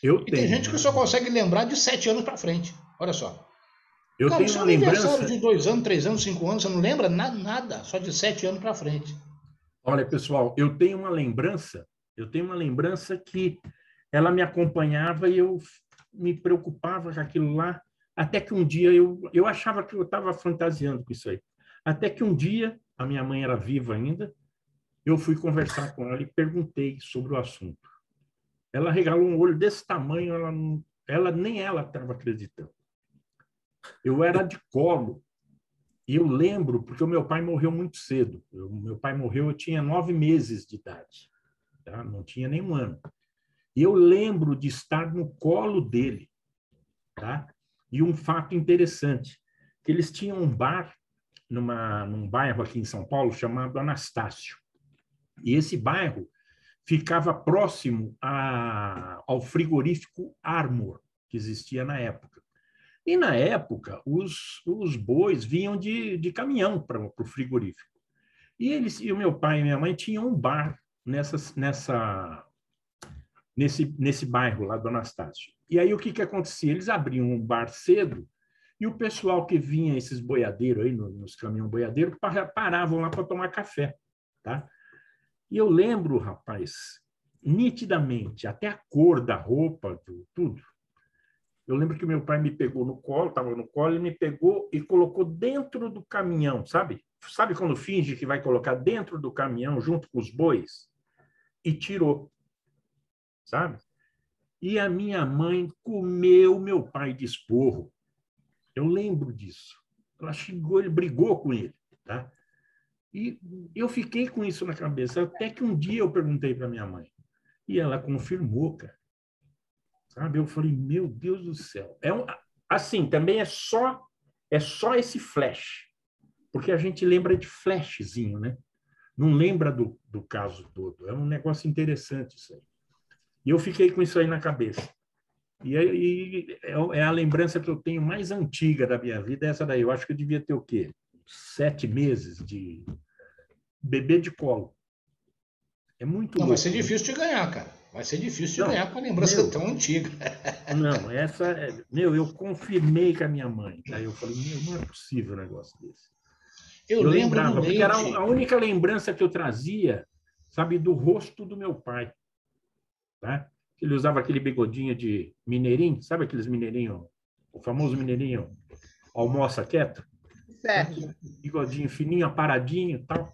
Eu e tenho. tem gente que só consegue lembrar de sete anos para frente. Olha só. Eu Cara, tenho uma lembrança de dois anos, três anos, cinco anos, você não lembra nada, nada só de sete anos para frente. Olha, pessoal, eu tenho uma lembrança, eu tenho uma lembrança que ela me acompanhava e eu me preocupava com aquilo lá, até que um dia eu, eu achava que eu estava fantasiando com isso aí. Até que um dia, a minha mãe era viva ainda, eu fui conversar com ela e perguntei sobre o assunto. Ela regalou um olho desse tamanho, ela, ela nem ela estava acreditando. Eu era de colo. E eu lembro, porque o meu pai morreu muito cedo. O meu pai morreu, eu tinha nove meses de idade. Tá? Não tinha nem um ano. Eu lembro de estar no colo dele. Tá? E um fato interessante, que eles tinham um bar numa, num bairro aqui em São Paulo chamado Anastácio. E esse bairro ficava próximo a, ao frigorífico Armor, que existia na época. E na época, os, os bois vinham de, de caminhão para o frigorífico. E eles e o meu pai e minha mãe tinham um bar nessa, nessa, nesse, nesse bairro lá do Anastácio. E aí o que, que acontecia? Eles abriam um bar cedo e o pessoal que vinha, esses boiadeiros aí, nos caminhões boiadeiros, paravam lá para tomar café. Tá? E eu lembro, rapaz, nitidamente, até a cor da roupa, tudo. Eu lembro que meu pai me pegou no colo, estava no colo, e me pegou e colocou dentro do caminhão, sabe? Sabe quando finge que vai colocar dentro do caminhão junto com os bois? E tirou, sabe? E a minha mãe comeu meu pai de esporro. Eu lembro disso. Ela xingou, ele brigou com ele, tá? E eu fiquei com isso na cabeça, até que um dia eu perguntei para minha mãe. E ela confirmou, cara. Sabe? Eu falei, meu Deus do céu. É um, assim, também é só é só esse flash. Porque a gente lembra de flashzinho, né? Não lembra do, do caso todo. É um negócio interessante isso aí. E eu fiquei com isso aí na cabeça. E, e é, é a lembrança que eu tenho mais antiga da minha vida, é essa daí. Eu acho que eu devia ter o quê? Sete meses de bebê de colo. É muito. Não, louco. vai ser difícil de ganhar, cara. Vai ser difícil de ganhar com a lembrança meu, tão antiga. Não, essa. É, meu, eu confirmei com a minha mãe. Aí eu falei, meu, não é possível um negócio desse. Eu, eu lembrava, porque era a única lembrança que eu trazia, sabe, do rosto do meu pai. Tá? Ele usava aquele bigodinho de mineirinho, sabe aqueles mineirinhos, o famoso mineirinho almoça quieto? Certo. Bigodinho fininho, aparadinho e tal.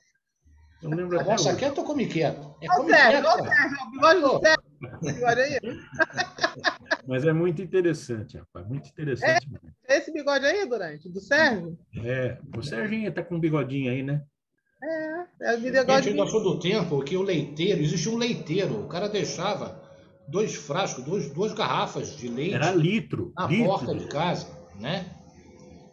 Eu lembro Almoça quieto ou come quieto? É come quieto. Sérgio, Sérgio. Mas é muito interessante, rapaz. Muito interessante. É, esse bigode aí, Durante? Do Sérgio? É. O Serginho está com um bigodinho aí, né? É, é o bigode. ainda foi do tempo que o leiteiro, existia um leiteiro. O cara deixava dois frascos, dois, duas garrafas de leite. Era litro. Na litro. porta de casa, né?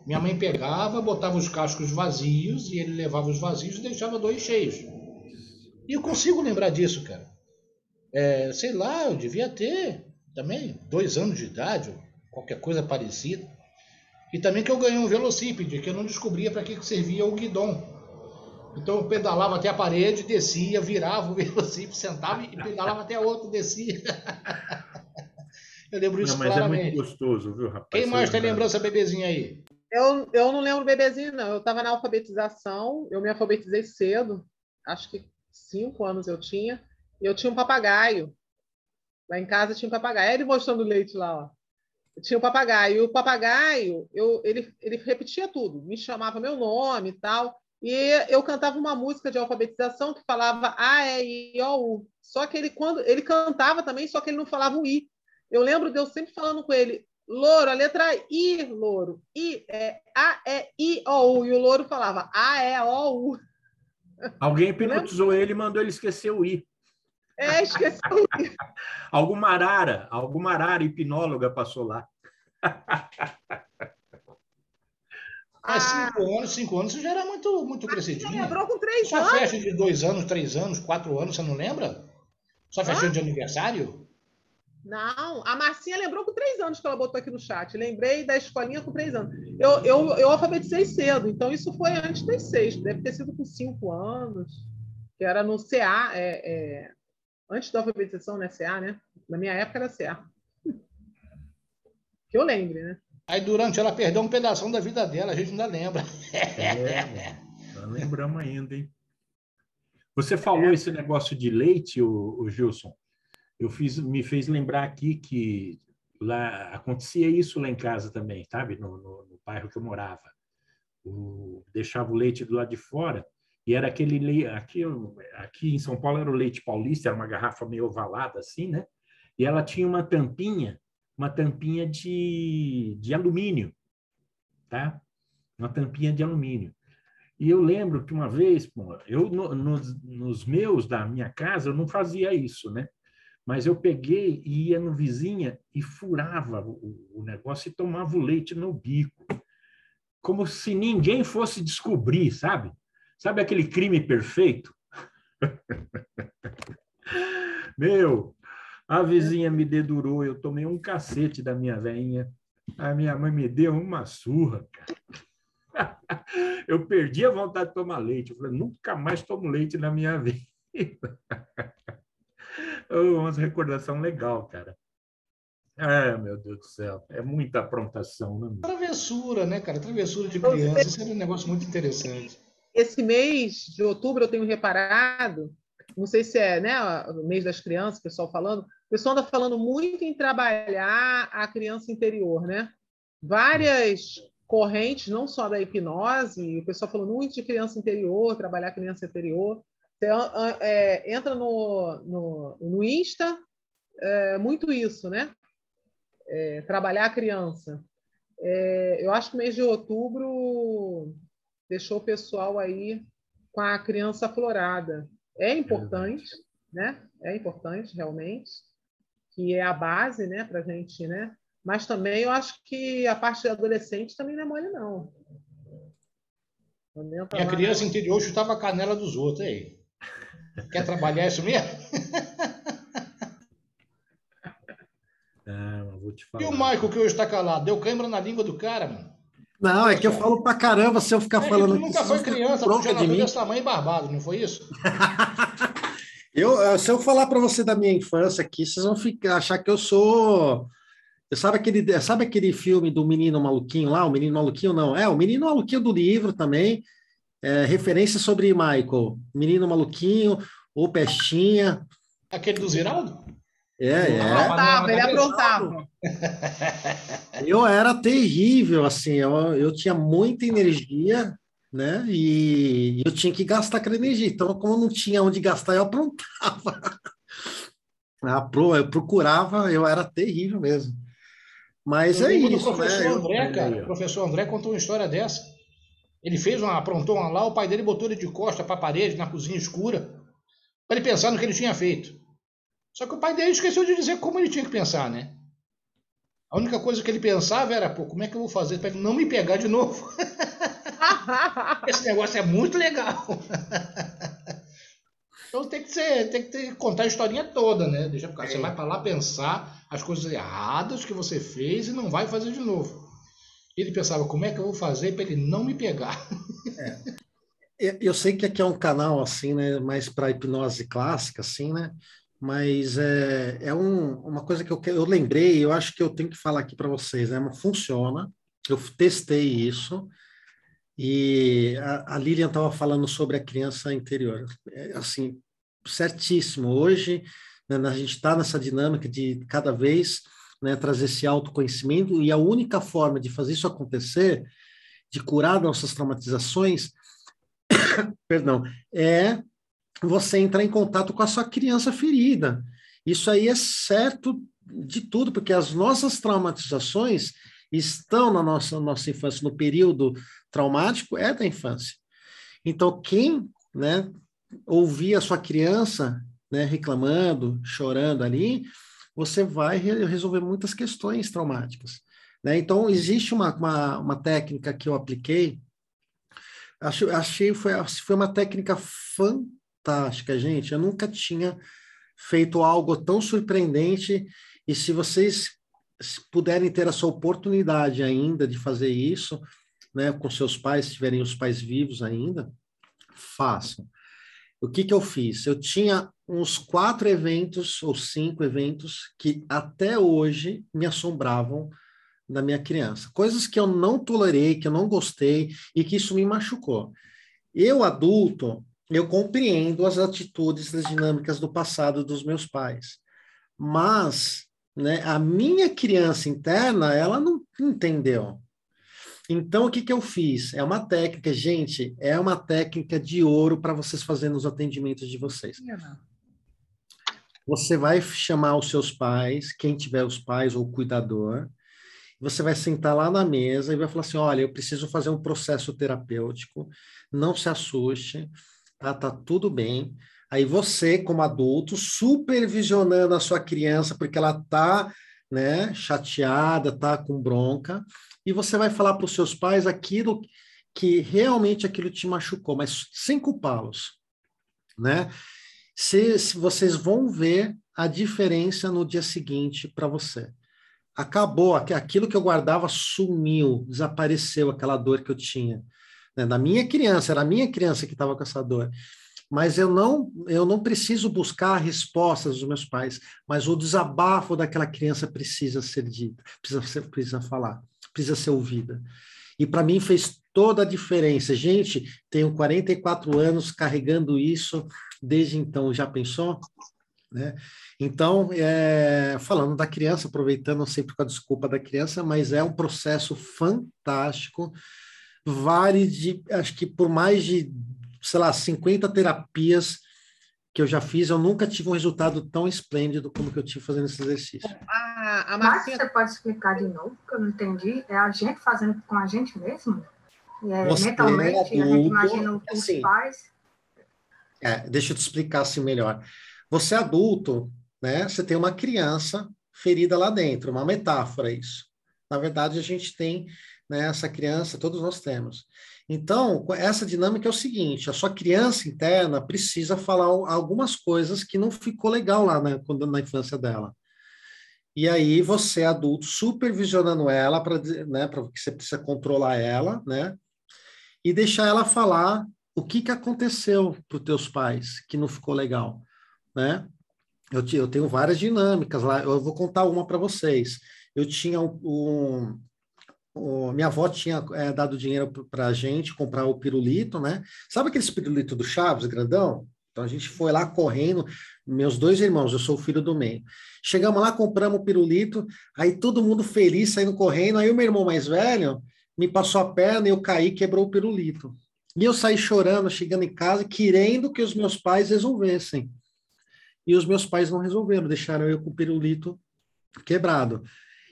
Minha mãe pegava, botava os cascos vazios e ele levava os vazios e deixava dois cheios. E eu consigo lembrar disso, cara. É, sei lá, eu devia ter também dois anos de idade, ou qualquer coisa parecida. E também que eu ganhei um velocípede, que eu não descobria para que servia o guidão. Então eu pedalava até a parede, descia, virava o velocípede, sentava e pedalava até a outra, descia. eu lembro isso não, mas claramente. é muito gostoso, viu, rapaz? Quem mais tem lembrança bebezinha aí? Eu, eu não lembro bebezinho, não. Eu estava na alfabetização, eu me alfabetizei cedo, acho que cinco anos eu tinha, e eu tinha um papagaio. Lá em casa tinha um papagaio. Ele mostrando leite lá, ó. Eu tinha um papagaio. E o papagaio, eu, ele, ele repetia tudo, me chamava meu nome e tal. E eu cantava uma música de alfabetização que falava A, E, I, O, U. Só que ele, quando ele cantava também, só que ele não falava o I. Eu lembro de eu sempre falando com ele, Louro, a letra I, louro. I, é, A, E, I, O, U. E o louro falava A, E, O, U. Alguém hipnotizou ele e mandou ele esquecer o I. É, esqueceu o I. alguma arara, alguma arara hipnóloga passou lá. Mas ah. cinco anos, cinco anos, você já era muito, muito crescidinho. Você lembrou com três Só anos? Só festa de dois anos, três anos, quatro anos, você não lembra? Só festa de aniversário? Não, a Marcinha lembrou com três anos que ela botou aqui no chat. Lembrei da escolinha com três anos. Eu, eu, eu alfabetizei cedo, então isso foi antes dos seis. Deve ter sido com cinco anos, que era no CA, é, é, antes da alfabetização, né? CA, né? Na minha época era CA. Que eu lembre, né? Aí durante ela perdeu um pedaço da vida dela, a gente ainda lembra. É, lembramos ainda, hein? Você falou é. esse negócio de leite, o, Gilson. Eu fiz, me fez lembrar aqui que lá acontecia isso lá em casa também, sabe? No, no, no bairro que eu morava. O, deixava o leite do lado de fora e era aquele leite aqui, aqui em São Paulo era o leite paulista, era uma garrafa meio ovalada assim, né? E ela tinha uma tampinha uma tampinha de, de alumínio, tá? Uma tampinha de alumínio. E eu lembro que uma vez, pô, eu no, nos, nos meus da minha casa eu não fazia isso, né? Mas eu peguei e ia no vizinha e furava o, o negócio e tomava o leite no bico, como se ninguém fosse descobrir, sabe? Sabe aquele crime perfeito? Meu, a vizinha me dedurou, eu tomei um cacete da minha veinha. A minha mãe me deu uma surra, Eu perdi a vontade de tomar leite. Eu falei, nunca mais tomo leite na minha vida. uma recordação legal, cara. É, meu Deus do céu, é muita aprontação, né? Travessura, né, cara? Travessura de criança, isso é um negócio muito interessante. Esse mês de outubro eu tenho reparado, não sei se é né, o mês das crianças, o pessoal falando, o pessoal anda falando muito em trabalhar a criança interior, né? Várias correntes, não só da hipnose, o pessoal falando muito de criança interior, trabalhar a criança interior. Você é, entra no, no, no Insta, é muito isso, né? É, trabalhar a criança. É, eu acho que o mês de outubro deixou o pessoal aí com a criança aflorada. É importante, né? É importante, realmente, que é a base, né, para a gente, né? Mas também eu acho que a parte de adolescente também não é mole, não. E a criança interior chutava a canela dos outros, aí. Quer trabalhar isso mesmo? Ah, vou te falar. E o Michael, que hoje está calado, deu câimbra na língua do cara, mano. Não, é que eu falo pra caramba se eu ficar é falando. Tu nunca foi criança, tu já nasceu desse tamanho barbado, não foi isso? eu, se eu falar para você da minha infância aqui, vocês vão ficar, achar que eu sou. Sabe aquele, sabe aquele filme do Menino Maluquinho lá? O Menino Maluquinho, não. É, o Menino Maluquinho do livro também. É, referência sobre Michael. Menino Maluquinho, ou Pestinha. Aquele do Ziraldo? É, é. Aprontava, ele aprontava. Eu era terrível, assim, eu, eu tinha muita energia, né? E eu tinha que gastar aquela energia. Então, como eu não tinha onde gastar, eu aprontava. Eu procurava, eu era terrível mesmo. Mas eu é isso. O professor né? André, cara, o professor André contou uma história dessa. Ele fez uma, aprontou uma lá, o pai dele botou ele de costa para a parede, na cozinha escura, para ele pensar no que ele tinha feito. Só que o pai dele esqueceu de dizer como ele tinha que pensar, né? A única coisa que ele pensava era, pô, como é que eu vou fazer para ele não me pegar de novo? Esse negócio é muito legal. então tem que ser, tem que ter, contar a historinha toda, né? Deixa cara. Você é. vai para lá pensar as coisas erradas que você fez e não vai fazer de novo. Ele pensava, como é que eu vou fazer para ele não me pegar? É. Eu sei que aqui é um canal assim, né, mais para hipnose clássica, assim, né? mas é, é um, uma coisa que eu, eu lembrei, eu acho que eu tenho que falar aqui para vocês, né? Funciona, eu testei isso, e a, a Lilian estava falando sobre a criança interior. É, assim, certíssimo. Hoje, né, a gente está nessa dinâmica de cada vez né, trazer esse autoconhecimento, e a única forma de fazer isso acontecer, de curar nossas traumatizações, perdão, é você entrar em contato com a sua criança ferida. Isso aí é certo de tudo, porque as nossas traumatizações estão na nossa, nossa infância, no período traumático é da infância. Então, quem né, ouvir a sua criança né, reclamando, chorando ali, você vai resolver muitas questões traumáticas. Né? Então, existe uma, uma, uma técnica que eu apliquei, acho, achei foi, foi uma técnica fantástica gente. Eu nunca tinha feito algo tão surpreendente. E se vocês puderem ter essa oportunidade ainda de fazer isso, né, com seus pais, se tiverem os pais vivos ainda, façam. O que, que eu fiz? Eu tinha uns quatro eventos ou cinco eventos que até hoje me assombravam da minha criança. Coisas que eu não tolerei, que eu não gostei e que isso me machucou. Eu, adulto, eu compreendo as atitudes, as dinâmicas do passado dos meus pais, mas né, a minha criança interna, ela não entendeu. Então, o que, que eu fiz? É uma técnica, gente, é uma técnica de ouro para vocês fazerem os atendimentos de vocês. Você vai chamar os seus pais, quem tiver os pais ou o cuidador, você vai sentar lá na mesa e vai falar assim: olha, eu preciso fazer um processo terapêutico, não se assuste, tá, tá tudo bem. Aí você, como adulto, supervisionando a sua criança, porque ela tá, né, chateada, tá com bronca, e você vai falar para os seus pais aquilo que realmente aquilo te machucou, mas sem culpá-los, né? Se, se, vocês vão ver a diferença no dia seguinte para você. Acabou, aquilo que eu guardava sumiu, desapareceu aquela dor que eu tinha. Né? Minha criança, era a minha criança que estava com essa dor mas eu não eu não preciso buscar respostas dos meus pais, mas o desabafo daquela criança precisa ser dito, precisa ser, precisa falar, precisa ser ouvida. E para mim fez toda a diferença. Gente, tenho 44 anos carregando isso desde então, já pensou? Né? Então, é, falando da criança, aproveitando sempre com a desculpa da criança, mas é um processo fantástico, vale de, acho que por mais de sei lá, 50 terapias que eu já fiz, eu nunca tive um resultado tão esplêndido como que eu tive fazendo esse exercício. A, a Marcinha... Mas você pode explicar de novo, que eu não entendi? É a gente fazendo com a gente mesmo? É, você mentalmente, é adulto, a gente imagina os assim, pais... É, deixa eu te explicar assim melhor. Você é adulto, né? Você tem uma criança ferida lá dentro, uma metáfora isso. Na verdade, a gente tem né, essa criança, todos nós temos. Então, essa dinâmica é o seguinte: a sua criança interna precisa falar algumas coisas que não ficou legal lá quando, na infância dela. E aí você, adulto, supervisionando ela para né, que você precisa controlar ela, né? E deixar ela falar o que, que aconteceu para os teus pais que não ficou legal, né? Eu, eu tenho várias dinâmicas lá, eu vou contar uma para vocês. Eu tinha um o, minha avó tinha é, dado dinheiro para a gente comprar o pirulito, né? Sabe aquele pirulito do Chaves, grandão? Então a gente foi lá correndo, meus dois irmãos, eu sou o filho do meio. Chegamos lá, compramos o pirulito, aí todo mundo feliz saindo correndo. Aí o meu irmão mais velho me passou a perna e eu caí, quebrou o pirulito. E eu saí chorando, chegando em casa, querendo que os meus pais resolvessem. E os meus pais não resolveram, deixaram eu com o pirulito quebrado.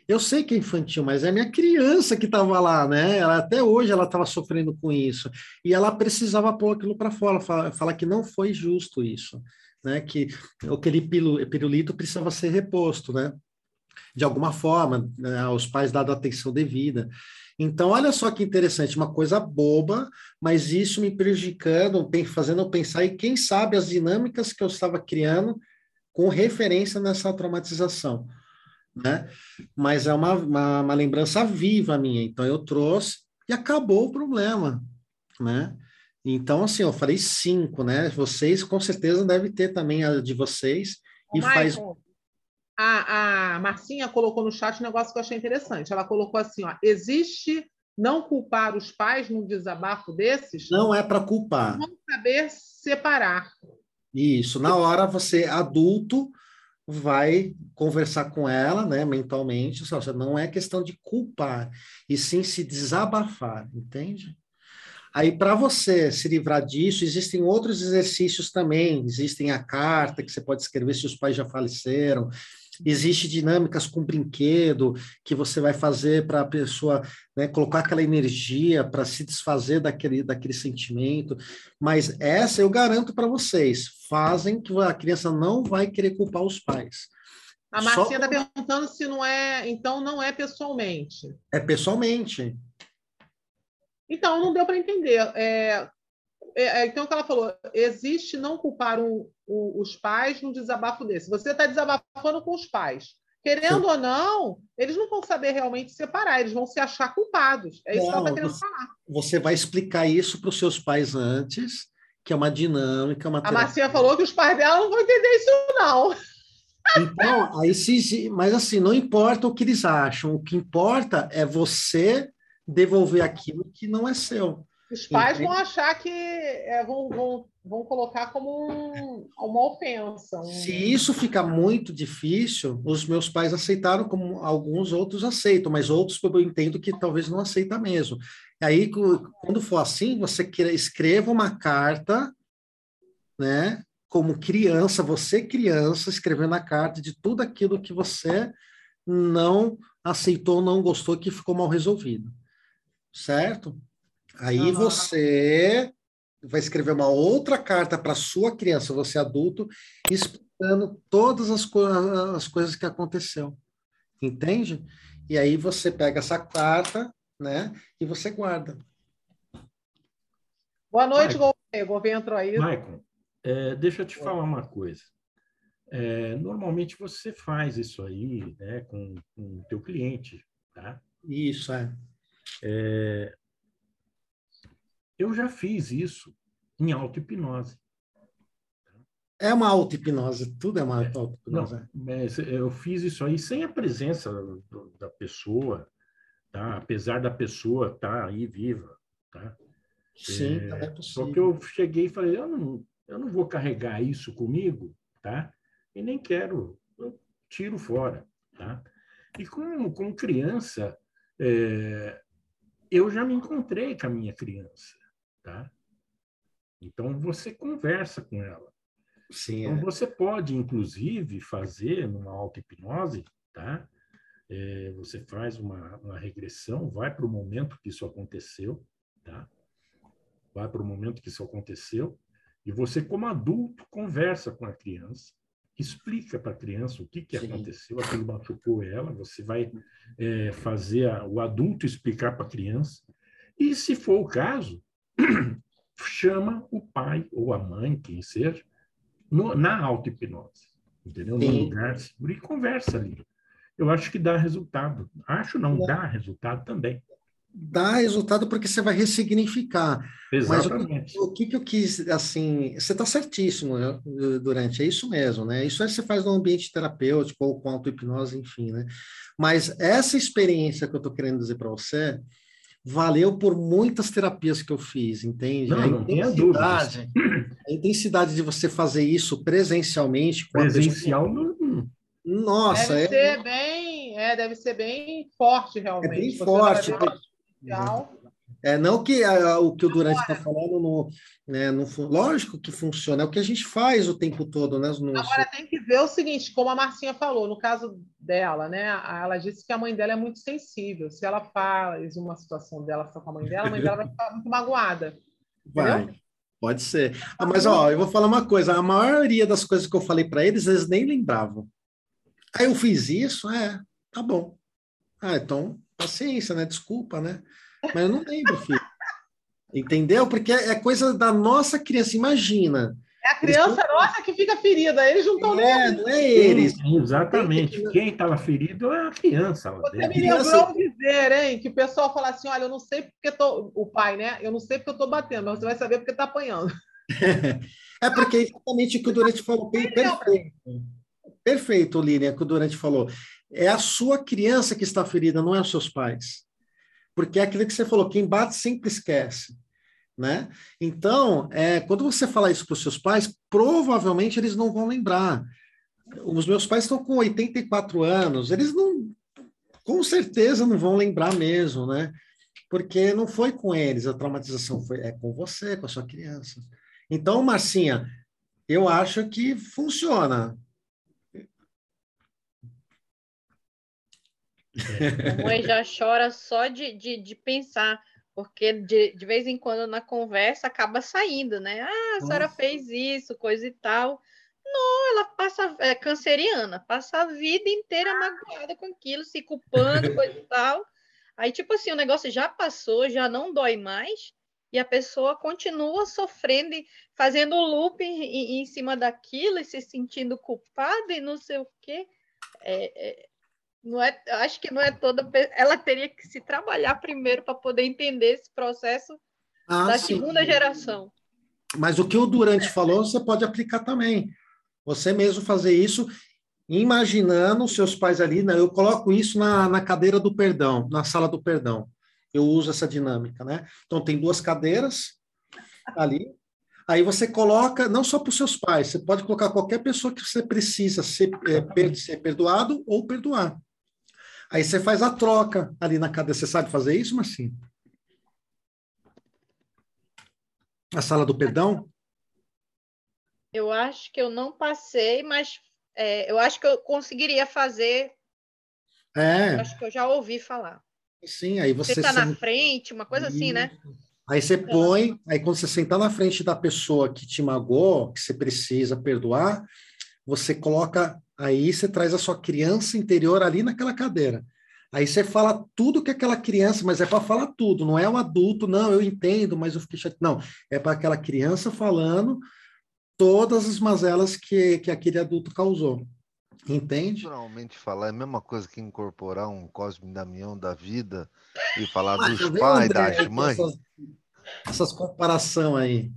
Eu sei que é infantil, mas é minha criança que estava lá, né? Ela, até hoje ela estava sofrendo com isso. E ela precisava pôr aquilo para fora, falar, falar que não foi justo isso, né? Que aquele pirulito precisava ser reposto, né? De alguma forma, né? os pais dado atenção devida. Então, olha só que interessante, uma coisa boba, mas isso me prejudicando, fazendo eu pensar, e quem sabe as dinâmicas que eu estava criando com referência nessa traumatização né? Mas é uma, uma, uma, lembrança viva minha, então eu trouxe e acabou o problema, né? Então, assim, eu falei cinco, né? Vocês com certeza devem ter também a de vocês. Ô, e faz. A, a Marcinha colocou no chat um negócio que eu achei interessante. Ela colocou assim: ó, existe não culpar os pais num desabafo desses? Não é para culpar. Não saber separar. Isso, na hora você, adulto, vai conversar com ela, né, mentalmente, seja, não é questão de culpar, e sim se desabafar, entende? Aí, para você se livrar disso, existem outros exercícios também. Existem a carta que você pode escrever se os pais já faleceram, Existe dinâmicas com brinquedo que você vai fazer para a pessoa né, colocar aquela energia para se desfazer daquele, daquele sentimento. Mas essa eu garanto para vocês, fazem que a criança não vai querer culpar os pais. A Marcinha está Só... perguntando se não é, então não é pessoalmente. É pessoalmente. Então, não deu para entender. É, é, é, então, o que ela falou, existe não culpar um, os pais num desabafo desse. Você está desabafando com os pais. Querendo Sim. ou não, eles não vão saber realmente separar, eles vão se achar culpados. É isso não, que ela está querendo você, falar. Você vai explicar isso para os seus pais antes, que é uma dinâmica, uma A Marcia falou que os pais dela não vão entender isso, não. Então, aí se, mas assim, não importa o que eles acham, o que importa é você devolver aquilo que não é seu. Os pais vão achar que é, vão, vão, vão colocar como um, uma ofensa. Um... Se isso fica muito difícil, os meus pais aceitaram como alguns outros aceitam, mas outros eu entendo que talvez não aceita mesmo. Aí, quando for assim, você escreva uma carta, né? Como criança, você criança, escrevendo a carta de tudo aquilo que você não aceitou, não gostou, que ficou mal resolvido. Certo? Aí uhum. você vai escrever uma outra carta para sua criança, você adulto, explicando todas as, co as coisas que aconteceu. Entende? E aí você pega essa carta, né, e você guarda. Boa noite, Gouveia. Gouveia entrou aí. Maicon, é, deixa eu te falar uma coisa. é, normalmente você faz isso aí né, com, com o teu cliente, tá? Isso, é. é. Eu já fiz isso em auto-hipnose. É uma auto-hipnose, tudo é uma auto-hipnose. eu fiz isso aí sem a presença da pessoa, tá? apesar da pessoa estar tá aí viva. Tá? Sim, é, é possível. Só que eu cheguei e falei, eu não, eu não vou carregar isso comigo, tá? E nem quero, eu tiro fora, tá? E com, com criança, é, eu já me encontrei com a minha criança, tá? Então você conversa com ela. Sim, então é. você pode, inclusive, fazer numa auto-hipnose, tá? É, você faz uma, uma regressão, vai para o momento que isso aconteceu, tá? Vai para o momento que isso aconteceu e você, como adulto, conversa com a criança, explica para a criança o que, que aconteceu, aquilo machucou ela, você vai é, fazer a, o adulto explicar para a criança, e se for o caso, chama o pai ou a mãe, quem seja, no, na auto-hipnose, entendeu? Sim. No lugar seguro e conversa ali. Eu acho que dá resultado. Acho não, dá resultado também dá resultado porque você vai ressignificar. Exatamente. Mas o, o, que, que eu quis, assim, você está certíssimo né, durante, é isso mesmo, né? Isso é você faz no ambiente terapêutico ou com auto-hipnose, enfim, né? Mas essa experiência que eu estou querendo dizer para você valeu por muitas terapias que eu fiz, entende? Não, a não tenha dúvidas. A intensidade de você fazer isso presencialmente. Presencial não... Nossa, deve é... ser bem, é, deve ser bem forte realmente. É bem você forte. É, não que a, o que o Durante está falando, no, né, no, lógico que funciona, é o que a gente faz o tempo todo, né? No, Agora tem que ver o seguinte, como a Marcinha falou, no caso dela, né? Ela disse que a mãe dela é muito sensível. Se ela faz uma situação dela só com a mãe dela, a mãe dela vai ficar muito magoada. Vai. Entendeu? Pode ser. Ah, mas, ó, eu vou falar uma coisa: a maioria das coisas que eu falei para eles, eles nem lembravam. Aí eu fiz isso, é, tá bom. Ah, então paciência, né? Desculpa, né? Mas eu não lembro, filho. Entendeu? Porque é coisa da nossa criança, imagina. É a criança eles... nossa que fica ferida, eles não estão é, Não é eles. exatamente. Quem estava ferido é a criança. Você me lembrou dizer, hein? Que o pessoal fala assim: olha, eu não sei porque tô. O pai, né? Eu não sei porque eu estou batendo, mas você vai saber porque está apanhando. é porque é exatamente o que o Durante falou. Perfeito. Perfeito, Línia, que o Durante falou. É a sua criança que está ferida, não é os seus pais. Porque é aquilo que você falou, quem bate sempre esquece. Né? Então, é, quando você falar isso para os seus pais, provavelmente eles não vão lembrar. Os meus pais estão com 84 anos, eles não, com certeza não vão lembrar mesmo, né? Porque não foi com eles, a traumatização foi é com você, com a sua criança. Então, Marcinha, eu acho que funciona. A mãe já chora só de, de, de pensar, porque de, de vez em quando na conversa acaba saindo, né? Ah, a senhora fez isso, coisa e tal. Não, ela passa, é canceriana, passa a vida inteira magoada com aquilo, se culpando, coisa e tal. Aí, tipo assim, o negócio já passou, já não dói mais, e a pessoa continua sofrendo e fazendo loop em, em cima daquilo e se sentindo culpada e não sei o quê. É, é, não é, acho que não é toda. Ela teria que se trabalhar primeiro para poder entender esse processo ah, da sim. segunda geração. Mas o que o Durante falou, você pode aplicar também. Você mesmo fazer isso, imaginando os seus pais ali. Né? Eu coloco isso na, na cadeira do perdão, na sala do perdão. Eu uso essa dinâmica, né? Então, tem duas cadeiras ali. Aí você coloca, não só para os seus pais, você pode colocar qualquer pessoa que você precisa ser, é, ser perdoado ou perdoar. Aí você faz a troca ali na cadeia. Você sabe fazer isso, Marcinho? A sala do perdão? Eu acho que eu não passei, mas é, eu acho que eu conseguiria fazer. É. Eu acho que eu já ouvi falar. Sim, aí você. Você está na frente, uma coisa assim, né? Aí você põe, aí quando você sentar na frente da pessoa que te magoou, que você precisa perdoar, você coloca Aí você traz a sua criança interior ali naquela cadeira. Aí você fala tudo que aquela criança, mas é para falar tudo, não é o adulto, não, eu entendo, mas eu fiquei chateado. Não, é para aquela criança falando todas as mazelas que, que aquele adulto causou. Entende? Naturalmente falar é a mesma coisa que incorporar um Cosme Damião da vida e falar dos pais, das mães. Essas, essas comparação aí.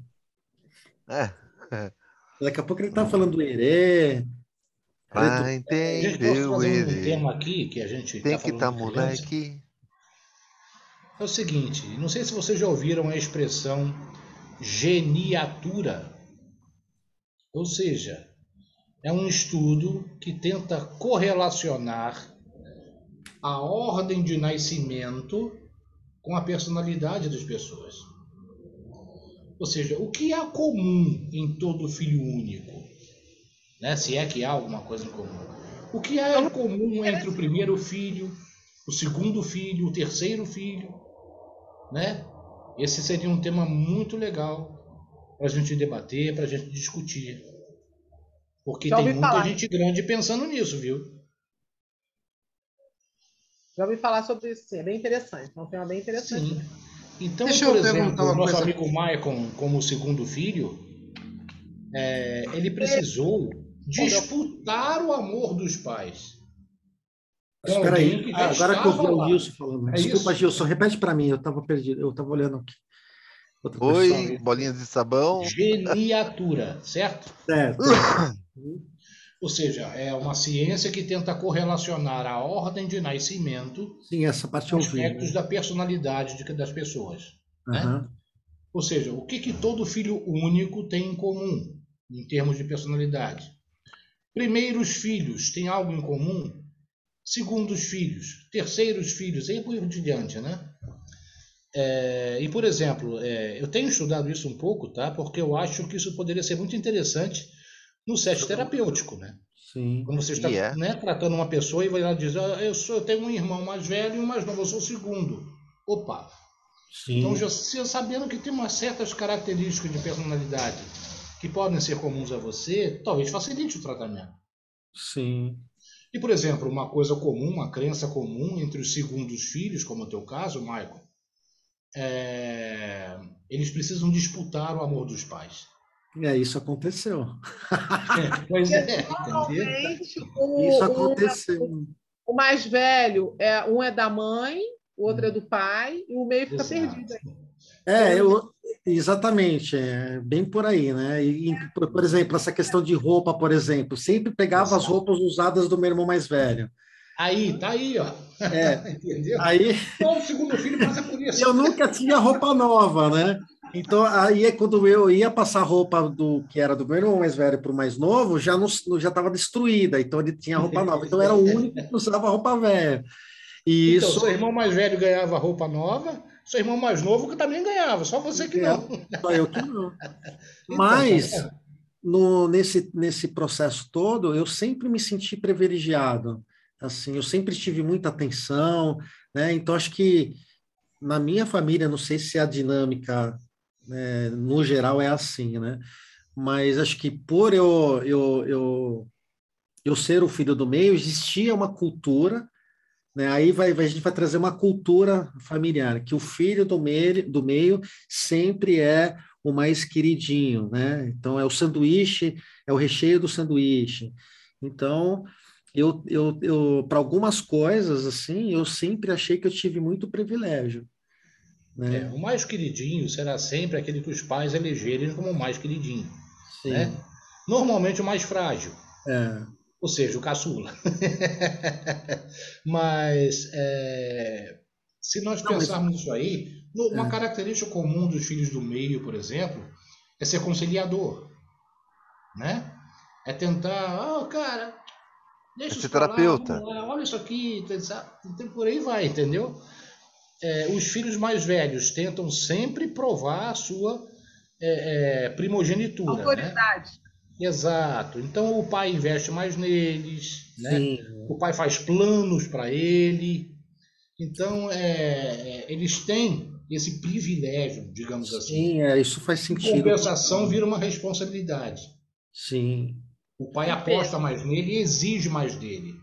É, é. Daqui a pouco ele tá falando do Herê. Ah, entendeu, um tema aqui que a gente tem tá que estar tá moleque. É o seguinte, não sei se vocês já ouviram a expressão geniatura. Ou seja, é um estudo que tenta correlacionar a ordem de nascimento com a personalidade das pessoas. Ou seja, o que há comum em todo filho único? Né? Se é que há alguma coisa em comum. O que há em comum entre o primeiro filho, o segundo filho, o terceiro filho? Né? Esse seria um tema muito legal para a gente debater, para a gente discutir. Porque Já tem muita falar. gente grande pensando nisso, viu? Já ouvi falar sobre isso, sim. É bem interessante. É um tema bem interessante. Sim. Então, Deixa por eu exemplo, o nosso amigo Maicon, como segundo filho, é, ele precisou disputar o amor dos pais. Espera aí, que agora que eu vi o Gilson falando. É Desculpa, isso? Gilson, repete para mim, eu estava perdido, eu estava olhando aqui. Outra Oi, pessoa. bolinhas de sabão. Geniatura, certo? Certo. Ou seja, é uma ciência que tenta correlacionar a ordem de nascimento Sim, essa parte com aspectos vi, né? da personalidade de, das pessoas. Uhum. Né? Ou seja, o que, que todo filho único tem em comum em termos de personalidade? Primeiros filhos têm algo em comum? Segundos filhos, terceiros filhos, e por diante, né? É, e, por exemplo, é, eu tenho estudado isso um pouco, tá? Porque eu acho que isso poderia ser muito interessante no set terapêutico, né? Sim. Quando você está yeah. né, tratando uma pessoa e vai lá dizer, ah, eu, sou, eu tenho um irmão mais velho e um mais novo, eu sou o segundo. Opa! Sim. Então, já, sabendo que tem umas certas características de personalidade que podem ser comuns a você, talvez facilite o tratamento. Sim. E, por exemplo, uma coisa comum, uma crença comum entre os segundos filhos, como é o teu caso, Michael, é... eles precisam disputar o amor dos pais. É, isso aconteceu. pois é, o, isso aconteceu. O, o, mais velho, é, um é da mãe, o outro é do pai, e o meio fica Exato. perdido. É, eu, exatamente, é bem por aí, né? E, por, por, exemplo, essa questão de roupa, por exemplo, sempre pegava as roupas usadas do meu irmão mais velho. Aí, tá aí, ó. É, Entendeu? Aí, Todo segundo filho passa por isso. Eu nunca tinha roupa nova, né? Então, aí é quando eu ia passar roupa do que era do meu irmão mais velho para o mais novo, já não já estava destruída, então ele tinha roupa nova. Então era o único que usava roupa velha. E então, isso... seu irmão mais velho ganhava roupa nova, seu irmão mais novo que também ganhava, só você que não. Só eu que não. Então, Mas é. no, nesse, nesse processo todo, eu sempre me senti privilegiado. Assim, eu sempre tive muita atenção, né? Então acho que na minha família, não sei se a dinâmica né, no geral é assim, né? Mas acho que por eu, eu, eu, eu ser o filho do meio, existia uma cultura, né? Aí vai, a gente vai trazer uma cultura familiar, que o filho do meio, do meio sempre é o mais queridinho, né? Então é o sanduíche, é o recheio do sanduíche. Então, eu, eu, eu para algumas coisas assim, eu sempre achei que eu tive muito privilégio. Né? É, o mais queridinho será sempre aquele que os pais elegerem como o mais queridinho. Né? Normalmente o mais frágil. É. Ou seja, o caçula. mas é, se nós Não, pensarmos mas... isso aí, uma é. característica comum dos filhos do meio, por exemplo, é ser conciliador. Né? É tentar, oh, cara, deixa é ser terapeuta. olha isso aqui, por aí vai, entendeu? é, os filhos mais velhos tentam sempre provar a sua é, é, primogenitura. Né? Autoridade. Né? Exato. Então o pai investe mais neles, né? o pai faz planos para ele. Então é, é, eles têm esse privilégio, digamos assim. Sim, é, isso faz sentido. A compensação vira uma responsabilidade. Sim. O pai aposta mais nele e exige mais dele.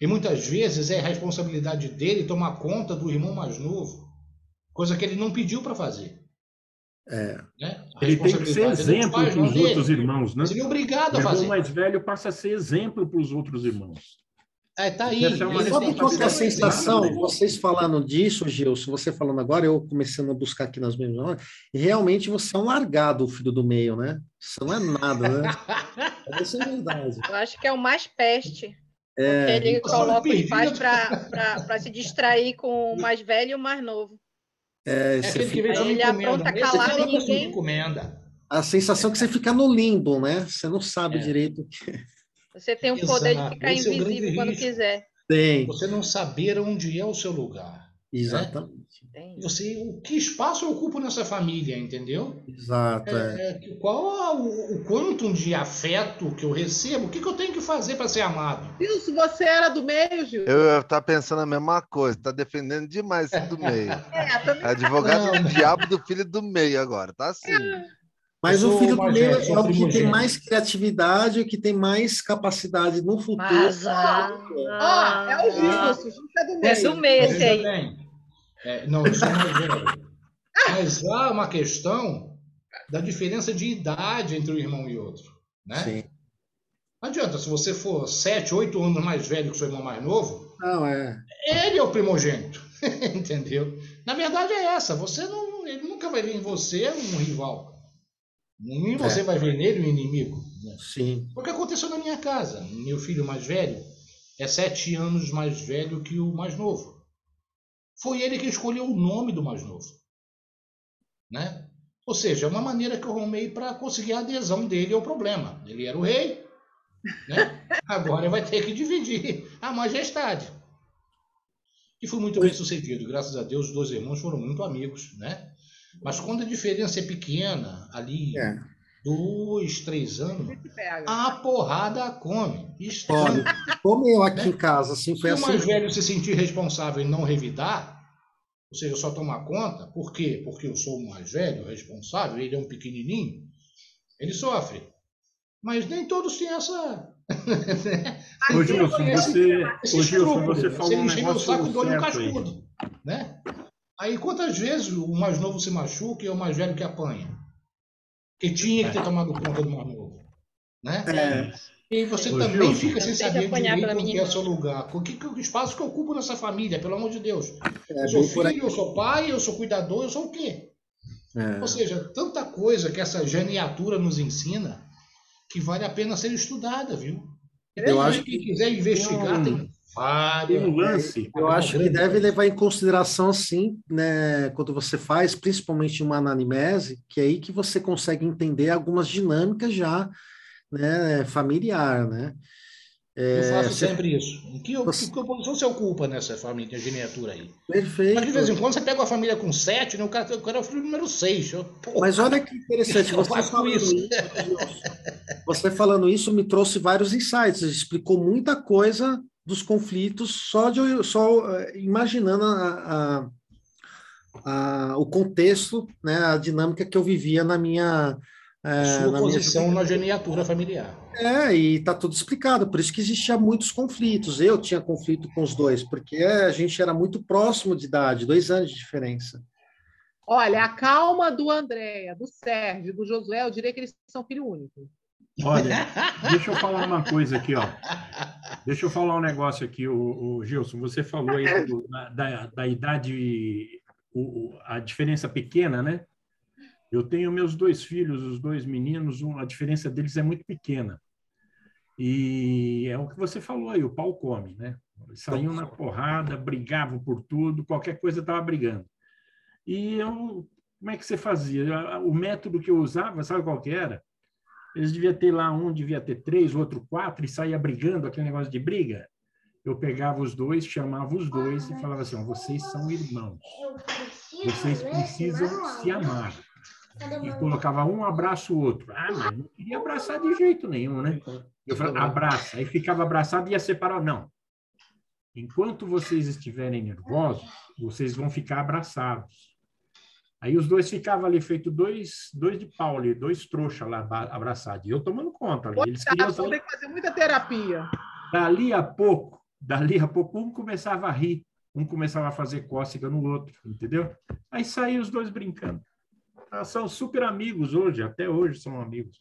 E muitas vezes é responsabilidade dele tomar conta do irmão mais novo, coisa que ele não pediu para fazer. É. Né? Ele tem que ser é exemplo para os outros irmãos, né? Ele é obrigado a fazer. O mais velho passa a ser exemplo para os outros irmãos. É, tá aí. Sabe qual é a sensação? Vocês falando disso, Gilson, você falando agora, eu começando a buscar aqui nas minhas memórias, realmente você é um largado, o filho do meio, né? Você não é nada, né? Isso é verdade. Eu acho que é o mais peste. É, ele coloca os pais para se distrair com o mais velho e o mais novo. É, é aquele que vem ele apronta calado e ninguém... Encomenda. A sensação é que você fica no limbo, né? Você não sabe é. direito o que você tem o poder de ficar Esse invisível é quando risco. quiser. Tem. Você não saber onde é o seu lugar. Né? Exatamente. Né? Você, o que espaço eu ocupo nessa família, entendeu? Exato. É, é. qual é o, o quanto de afeto que eu recebo? O que, que eu tenho que fazer para ser amado? Isso, você era do meio, Gil? Eu estava pensando a mesma coisa, está defendendo demais do meio. É, também. Advogado do diabo do filho do meio agora, tá assim. Mas o filho do meio é o que tem mais criatividade, o que tem mais capacidade no futuro. Mas, ah, ah, é o Gilson, é do meio. É do meio esse aí. É, não, eu sou mais velho. Mas há uma questão da diferença de idade entre um irmão e outro. Né? Sim. Não adianta, se você for sete, oito anos mais velho que seu irmão mais novo, não, é. ele é o primogênito. Entendeu? Na verdade é essa. Você não, ele nunca vai ver em você um rival. Nem você é. vai ver nele o inimigo. Né? Sim. O que aconteceu na minha casa. Meu filho mais velho é sete anos mais velho que o mais novo. Foi ele que escolheu o nome do mais novo. Né? Ou seja, é uma maneira que eu arrumei para conseguir a adesão dele ao problema. Ele era o rei, né? agora vai ter que dividir a majestade. E foi muito bem sucedido. Graças a Deus, os dois irmãos foram muito amigos. Né? Mas quando a diferença é pequena, ali, é. dois, três anos, a porrada come. Olha, como eu aqui né? em casa, assim, foi se assim. Se o mais velho se sentir responsável e não revidar, ou seja, só tomar conta, por quê? Porque eu sou o mais velho, responsável, ele é um pequenininho, ele sofre. Mas nem todos têm essa. Ô, Gilson, você, ô, Gilson, você falou um negócio o saco, dou-lhe um cascudo. Né? Aí quantas vezes o mais novo se machuca e é o mais velho que apanha? Que tinha que ter tomado conta do mais novo. Né? É. E você Ô, também Gilson. fica sem saber direito onde é o seu lugar. O que, que espaço que eu ocupo nessa família, pelo amor de Deus? É, eu sou filho, eu sou pai, eu sou cuidador, eu sou o quê? É. Ou seja, tanta coisa que essa geniatura nos ensina que vale a pena ser estudada, viu? Eu acho que quem quiser investigar tem tem um lance. Eu acho que deve levar em consideração, sim, né, quando você faz, principalmente uma anamnese, que é aí que você consegue entender algumas dinâmicas já, né, familiar, né? É, eu faço você... sempre isso. Em que, você... que posição você ocupa nessa família, geniatura aí? Perfeito. Mas de vez em quando você pega uma família com sete, né? o, cara, o cara é o filho número seis. Eu, Mas olha que interessante, você falando isso. isso. Você falando isso me trouxe vários insights, explicou muita coisa dos conflitos só de só eh, imaginando a, a, a, o contexto, né, a dinâmica que eu vivia na minha é, sua na posição minha... na geniatura familiar. É, e tá tudo explicado, por isso que existia muitos conflitos. Eu tinha conflito com os dois, porque a gente era muito próximo de idade, dois anos de diferença. Olha, a calma do Andréia, do Sérgio, do Josué, eu diria que eles são filho único. Olha, deixa eu falar uma coisa aqui, ó. Deixa eu falar um negócio aqui, o, o Gilson. Você falou aí do, da, da, idade, o, a diferença pequena, né? Eu tenho meus dois filhos, os dois meninos, a diferença deles é muito pequena. E é o que você falou aí, o pau come, né? Saíam na porrada, brigavam por tudo, qualquer coisa estava brigando. E eu, como é que você fazia? O método que eu usava, sabe qual que era? Eles deviam ter lá um, devia ter três, outro quatro, e saía brigando, aquele negócio de briga. Eu pegava os dois, chamava os dois e falava assim: vocês são irmãos. Vocês precisam se amar. E colocava um abraço o outro. Ah, mas não queria abraçar de jeito nenhum, né? Eu falava, abraça. Aí ficava abraçado e ia separar. Não. Enquanto vocês estiverem nervosos, vocês vão ficar abraçados. Aí os dois ficavam ali, feito dois, dois de pau ali, dois trouxas lá abraçados. E eu tomando conta ali. Eles queriam tem que fazer muita terapia. Dali a pouco, dali a pouco, um começava a rir, um começava a fazer cócega no outro, entendeu? Aí saíam os dois brincando. Ah, são super amigos hoje, até hoje são amigos.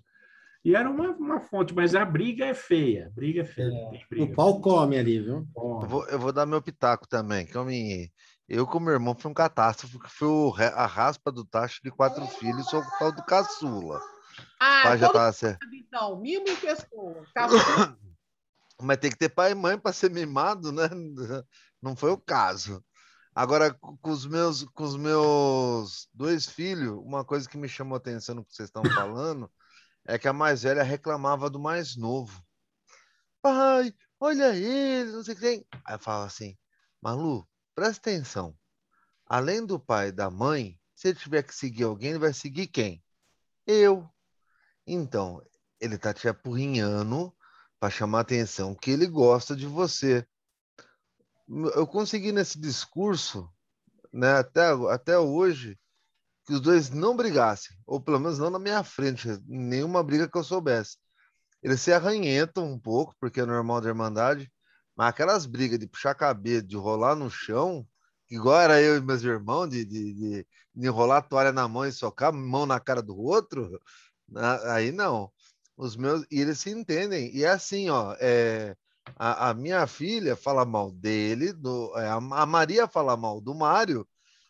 E era uma, uma fonte, mas a briga é feia. A briga é feia. É. Briga. O pau come ali, viu? Eu vou, eu vou, dar meu pitaco também, que eu me. Eu, com meu irmão, foi um catástrofe, que foi o, a raspa do tacho de quatro filhos, sou o tal do caçula. Ah, pai já tava certo. Então, mimo em pessoa. Mas tem que ter pai e mãe para ser mimado, né? Não foi o caso. Agora, com os meus, com os meus dois filhos, uma coisa que me chamou a atenção no que vocês estão falando é que a mais velha reclamava do mais novo. Pai, olha ele, não sei o que tem. Aí eu falo assim, Malu, presta atenção. Além do pai e da mãe, se ele tiver que seguir alguém, ele vai seguir quem? Eu. Então, ele tá te apurrinhando para chamar a atenção que ele gosta de você. Eu consegui nesse discurso, né, até, até hoje, que os dois não brigassem, ou pelo menos não na minha frente, nenhuma briga que eu soubesse. Eles se arranhentam um pouco, porque é normal da Irmandade, mas aquelas brigas de puxar cabelo, de rolar no chão, igual era eu e meus irmãos, de, de, de, de enrolar a toalha na mão e socar mão na cara do outro, aí não. Os meus, e eles se entendem. E é assim, ó, é, a, a minha filha fala mal dele, do, é, a, a Maria fala mal do Mário,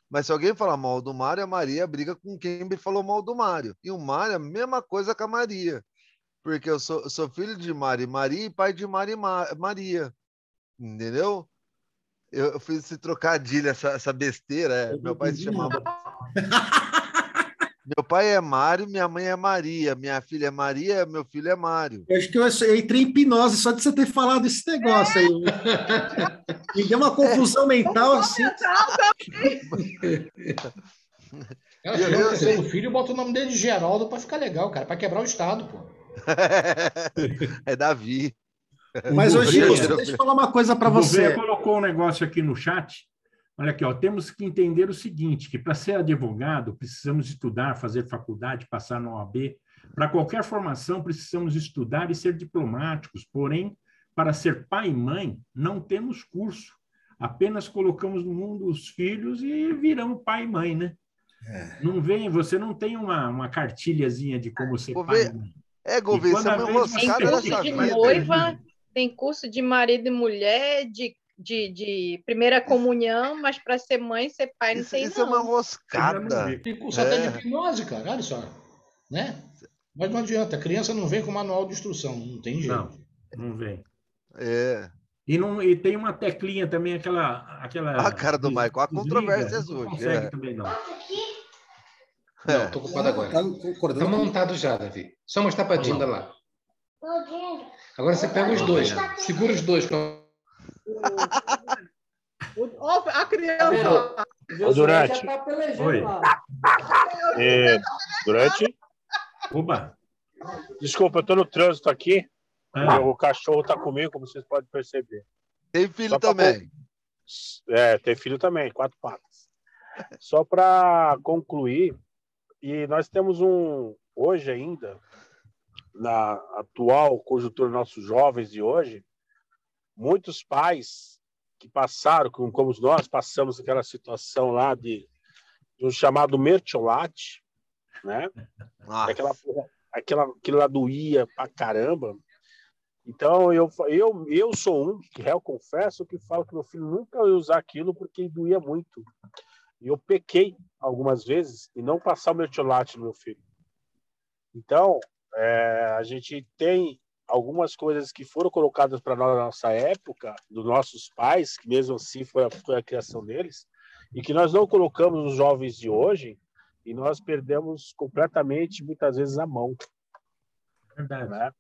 mas se alguém falar mal do Mário, a Maria briga com quem falou mal do Mário. E o Mário, a mesma coisa com a Maria. Porque eu sou, sou filho de Mário e Maria e pai de Mário e Maria. Entendeu? Eu, eu fiz esse trocadilho, essa, essa besteira. É. Meu pai se chamava. Meu pai é Mário, minha mãe é Maria, minha filha é Maria, meu filho é Mário. Eu acho que eu entrei em hipnose só de você ter falado esse negócio aí. Me deu uma confusão mental assim. Cara, se eu terceiro filho, bota o nome dele de Geraldo para ficar legal, cara, para quebrar o Estado, pô. é Davi. Mas hoje, deixa eu falar uma coisa para você. Você colocou um negócio aqui no chat Olha aqui, ó, temos que entender o seguinte, que para ser advogado precisamos estudar, fazer faculdade, passar na OAB. Para qualquer formação precisamos estudar e ser diplomáticos, porém, para ser pai e mãe, não temos curso. Apenas colocamos no mundo os filhos e viramos pai e mãe, né? É. Não vem, você não tem uma, uma cartilhazinha de como ser pai e mãe. É, Governo, você é uma moscada de noiva, tem curso de marido e mulher, de de, de primeira comunhão, mas para ser mãe, ser pai, não isso, tem Isso é uma roscada. Tem curso é. até de hipnose, cara, olha só. Né? Mas não adianta, a criança não vem com manual de instrução, não tem jeito. Não, não vem. É. E, não, e tem uma teclinha também, aquela. aquela a cara do Michael, há controvérsias hoje. Não consegue é. também, não. Não, tô ocupado agora. Tá, tá montado já, Davi. Só uma tapadinha lá. Agora você pega os dois. Segura os dois com o, a criança. O Durante. Oi. É, durante. Oba. Desculpa, eu estou no trânsito aqui. Ah. O cachorro está comigo, como vocês podem perceber. Tem filho também. É, tem filho também, quatro patas. Só para concluir, e nós temos um, hoje ainda, na atual conjuntura dos nossos jovens de hoje, muitos pais que passaram, como nós passamos aquela situação lá de, de um chamado mertiolate, né? Aquela, aquela, aquilo lá doía pra caramba. Então, eu, eu, eu sou um, que réu confesso, que falo que meu filho nunca ia usar aquilo porque doía muito. E eu pequei algumas vezes e não passar o mertiolate no meu filho. Então, é, a gente tem algumas coisas que foram colocadas para nós na nossa época, dos nossos pais, que mesmo assim foi a, foi a criação deles, e que nós não colocamos nos jovens de hoje, e nós perdemos completamente, muitas vezes, a mão. Verdade. Né?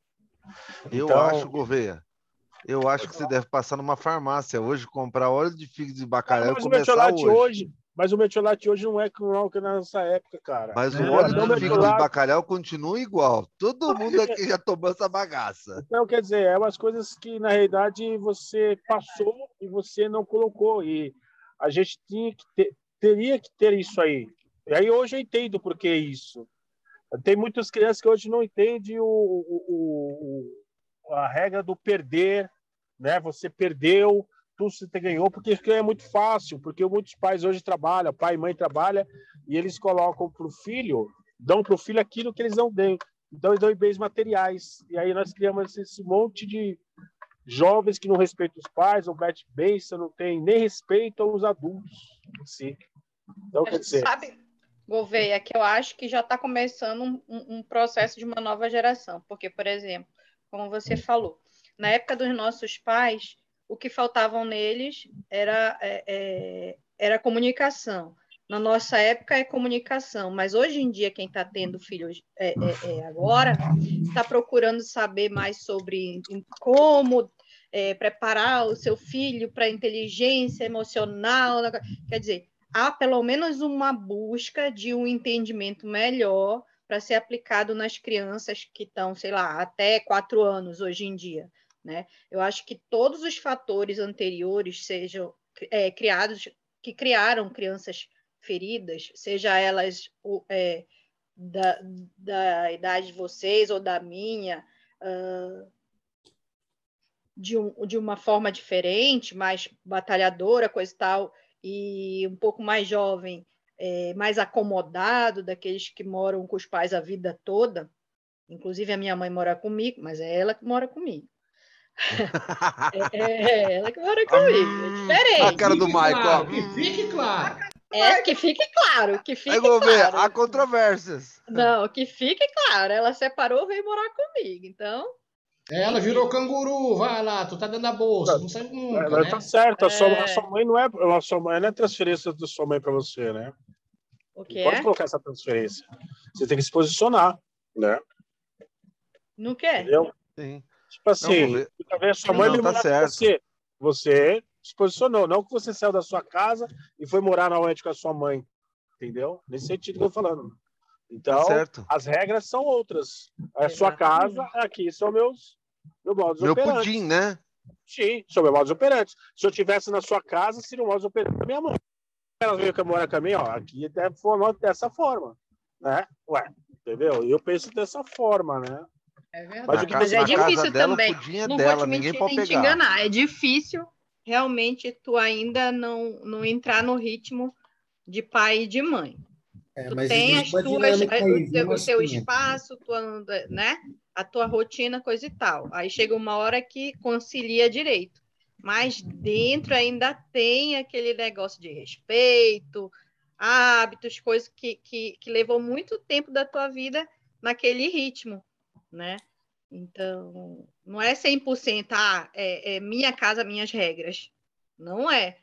Eu então, acho, Gouveia, eu acho que você deve passar numa farmácia hoje, comprar óleo de figo de bacalhau e começar hoje. hoje. Mas o metiolate hoje não é como que na nossa época, cara. Mas é, o óleo de figo de bacalhau continua igual. Todo mundo aqui já tomou essa bagaça. Então, quer dizer, é umas coisas que, na realidade, você passou e você não colocou. E a gente tinha que ter, teria que ter isso aí. E aí hoje eu entendo por que isso. Tem muitas crianças que hoje não entendem o, o, o a regra do perder, né? Você perdeu, tu se te ganhou, porque é muito fácil, porque muitos pais hoje trabalham, pai e mãe trabalham, e eles colocam para o filho, dão para o filho aquilo que eles não dão. Então, eles dão bens materiais. E aí nós criamos esse monte de jovens que não respeitam os pais, ou bete bênção, não tem nem respeito aos adultos sim Então, quer dizer... Sabe, Gouveia, que eu acho que já está começando um, um, processo de uma nova geração. Porque, por exemplo, como você falou, na época dos nossos pais, o que faltavam neles era, é, é, era comunicação. Na nossa época é comunicação, mas hoje em dia quem está tendo filhos é, é, é agora está procurando saber mais sobre como é, preparar o seu filho para inteligência emocional. Quer dizer, há pelo menos uma busca de um entendimento melhor para ser aplicado nas crianças que estão, sei lá, até quatro anos hoje em dia. Né? Eu acho que todos os fatores anteriores sejam é, criados, que criaram crianças feridas, seja elas é, da, da idade de vocês ou da minha, uh, de, um, de uma forma diferente, mais batalhadora, coisa e tal, e um pouco mais jovem, é, mais acomodado, daqueles que moram com os pais a vida toda. Inclusive, a minha mãe mora comigo, mas é ela que mora comigo. É, é, ela que mora comigo, é diferente. A cara do Michael. Claro, que fique claro. É, que fique claro, que fique claro. Há controvérsias. Não, que fique claro. Ela separou, veio morar comigo, então... Ela virou canguru, vai lá, tu tá dentro da bolsa, não sai nunca, Ela né? tá certo, a sua, a sua, mãe não é, a sua mãe não é transferência da sua mãe para você, né? O que Pode colocar essa transferência. Você tem que se posicionar, né? Não quer? Entendeu? Sim. Tipo assim, não, a sua mãe não, tá certo. você. Você se posicionou, não que você saiu da sua casa e foi morar novamente com a sua mãe. Entendeu? Nesse sentido que eu tô falando. Então, certo. as regras são outras. A sua casa, aqui são meus, meus modos Meu operantes. pudim, né? Sim, são meus modos operantes. Se eu tivesse na sua casa, seria o modus operandi da minha mãe. Ela veio que mora com a minha, ó, aqui é forma, dessa forma, né? Ué, entendeu? E eu penso dessa forma, né? É verdade. Mas, Mas é difícil também. É não dela, vou te mentir, nem pegar. te enganar. É difícil realmente tu ainda não, não entrar no ritmo de pai e de mãe. É, tu tem as tuas, aí, o, teu, o teu espaço, tua, né? a tua rotina, coisa e tal. Aí chega uma hora que concilia direito. Mas dentro ainda tem aquele negócio de respeito, hábitos, coisas que, que, que levou muito tempo da tua vida naquele ritmo, né? Então, não é 100%, ah, é, é minha casa, minhas regras. Não é.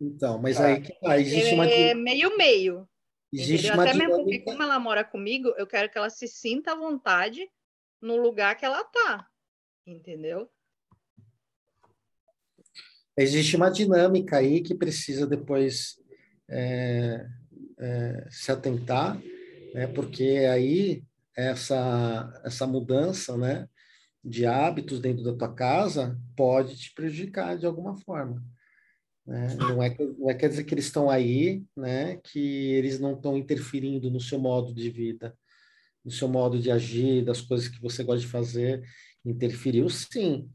Então, mas aí que tá, existe uma... É meio-meio. Existe uma Até dinâmica... mesmo porque, como ela mora comigo, eu quero que ela se sinta à vontade no lugar que ela tá. Entendeu? Existe uma dinâmica aí que precisa depois é, é, se atentar, né? porque aí essa, essa mudança né, de hábitos dentro da tua casa pode te prejudicar de alguma forma. Né? Não, é, não é quer dizer que eles estão aí, né? que eles não estão interferindo no seu modo de vida, no seu modo de agir, das coisas que você gosta de fazer. Interferiu sim.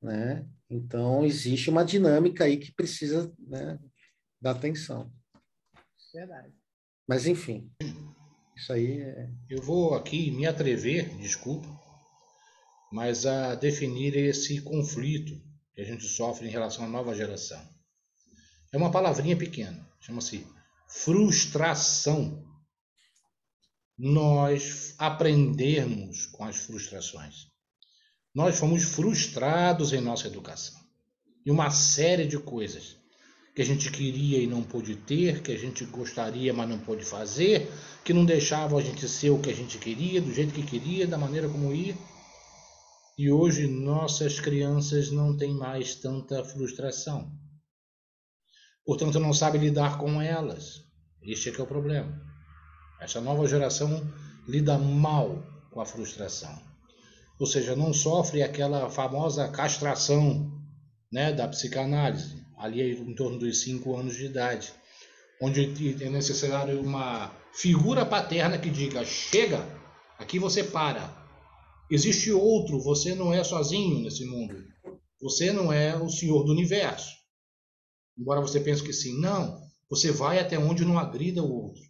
Né? Então, existe uma dinâmica aí que precisa né, dar atenção. Verdade. Mas, enfim, isso aí é... Eu vou aqui me atrever, desculpa, mas a definir esse conflito que a gente sofre em relação à nova geração. É uma palavrinha pequena, chama-se frustração. Nós aprendemos com as frustrações. Nós fomos frustrados em nossa educação. E uma série de coisas que a gente queria e não pôde ter, que a gente gostaria, mas não pôde fazer, que não deixavam a gente ser o que a gente queria, do jeito que queria, da maneira como ia. E hoje nossas crianças não têm mais tanta frustração portanto não sabe lidar com elas. Este é que é o problema. Essa nova geração lida mal com a frustração. Ou seja, não sofre aquela famosa castração né, da psicanálise, ali em torno dos 5 anos de idade, onde é necessário uma figura paterna que diga: chega, aqui você para. Existe outro, você não é sozinho nesse mundo. Você não é o senhor do universo. Embora você pense que sim. Não. Você vai até onde não agrida o outro.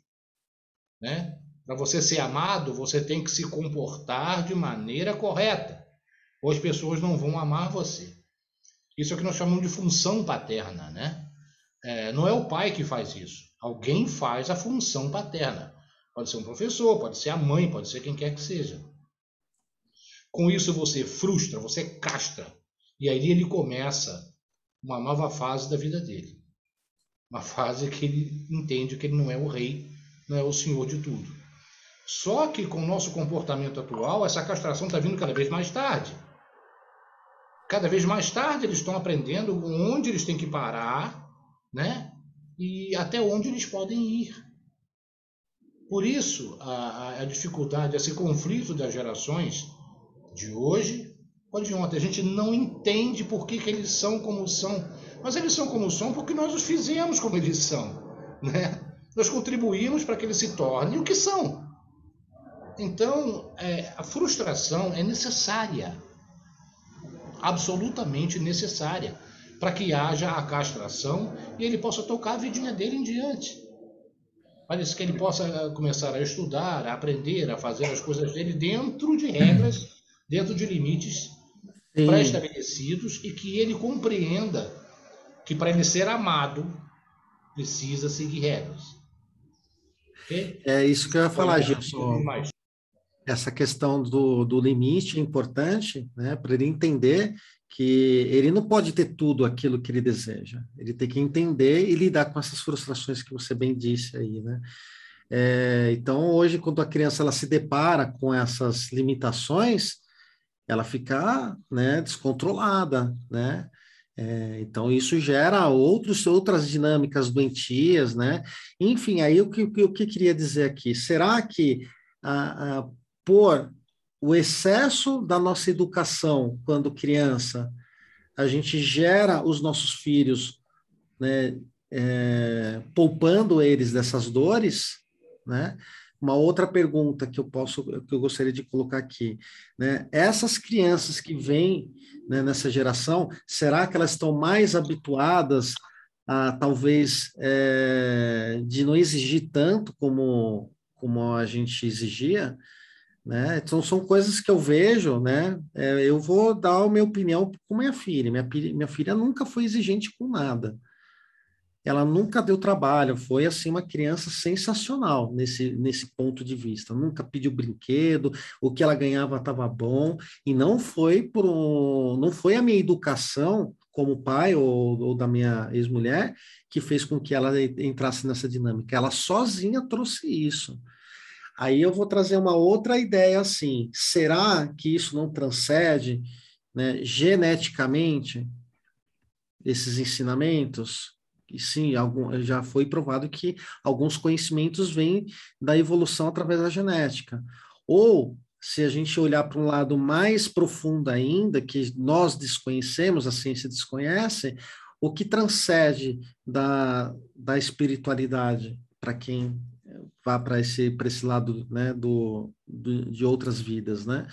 Né? Para você ser amado, você tem que se comportar de maneira correta. Ou as pessoas não vão amar você. Isso é o que nós chamamos de função paterna, né? É, não é o pai que faz isso. Alguém faz a função paterna. Pode ser um professor, pode ser a mãe, pode ser quem quer que seja. Com isso você frustra, você castra. E aí ele começa uma nova fase da vida dele. Uma fase que ele entende que ele não é o rei, não é o senhor de tudo. Só que com o nosso comportamento atual, essa castração está vindo cada vez mais tarde. Cada vez mais tarde eles estão aprendendo onde eles têm que parar, né? E até onde eles podem ir. Por isso, a, a dificuldade, esse conflito das gerações de hoje ou de ontem. A gente não entende por que, que eles são como são. Mas eles são como são porque nós os fizemos como eles são. Né? Nós contribuímos para que eles se tornem o que são. Então, é, a frustração é necessária. Absolutamente necessária. Para que haja a castração e ele possa tocar a vidinha dele em diante. Parece que ele possa eh, começar a estudar, a aprender, a fazer as coisas dele dentro de regras, dentro de limites pré-estabelecidos e que ele compreenda que para ele ser amado precisa seguir regras. Okay? É isso que eu ia falar, Gilson. Essa questão do, do limite é importante, né, para ele entender que ele não pode ter tudo aquilo que ele deseja. Ele tem que entender e lidar com essas frustrações que você bem disse aí, né? É, então, hoje, quando a criança ela se depara com essas limitações, ela fica né, descontrolada, né? É, então, isso gera outros, outras dinâmicas doentias, né? Enfim, aí o que, o que eu queria dizer aqui, será que a, a, por o excesso da nossa educação quando criança, a gente gera os nossos filhos, né, é, poupando eles dessas dores, né? Uma outra pergunta que eu posso, que eu gostaria de colocar aqui, né? Essas crianças que vêm né, nessa geração, será que elas estão mais habituadas a talvez é, de não exigir tanto como como a gente exigia, né? Então são coisas que eu vejo, né? É, eu vou dar a minha opinião com minha filha. Minha, minha filha nunca foi exigente com nada ela nunca deu trabalho, foi assim uma criança sensacional nesse, nesse ponto de vista. Nunca pediu brinquedo, o que ela ganhava estava bom, e não foi por não foi a minha educação como pai ou, ou da minha ex-mulher que fez com que ela entrasse nessa dinâmica. Ela sozinha trouxe isso. Aí eu vou trazer uma outra ideia assim: será que isso não transcende né, geneticamente esses ensinamentos? E sim, algum, já foi provado que alguns conhecimentos vêm da evolução através da genética. Ou, se a gente olhar para um lado mais profundo ainda, que nós desconhecemos, a ciência desconhece, o que transcende da, da espiritualidade para quem vá para esse, esse lado né, do, do, de outras vidas, né?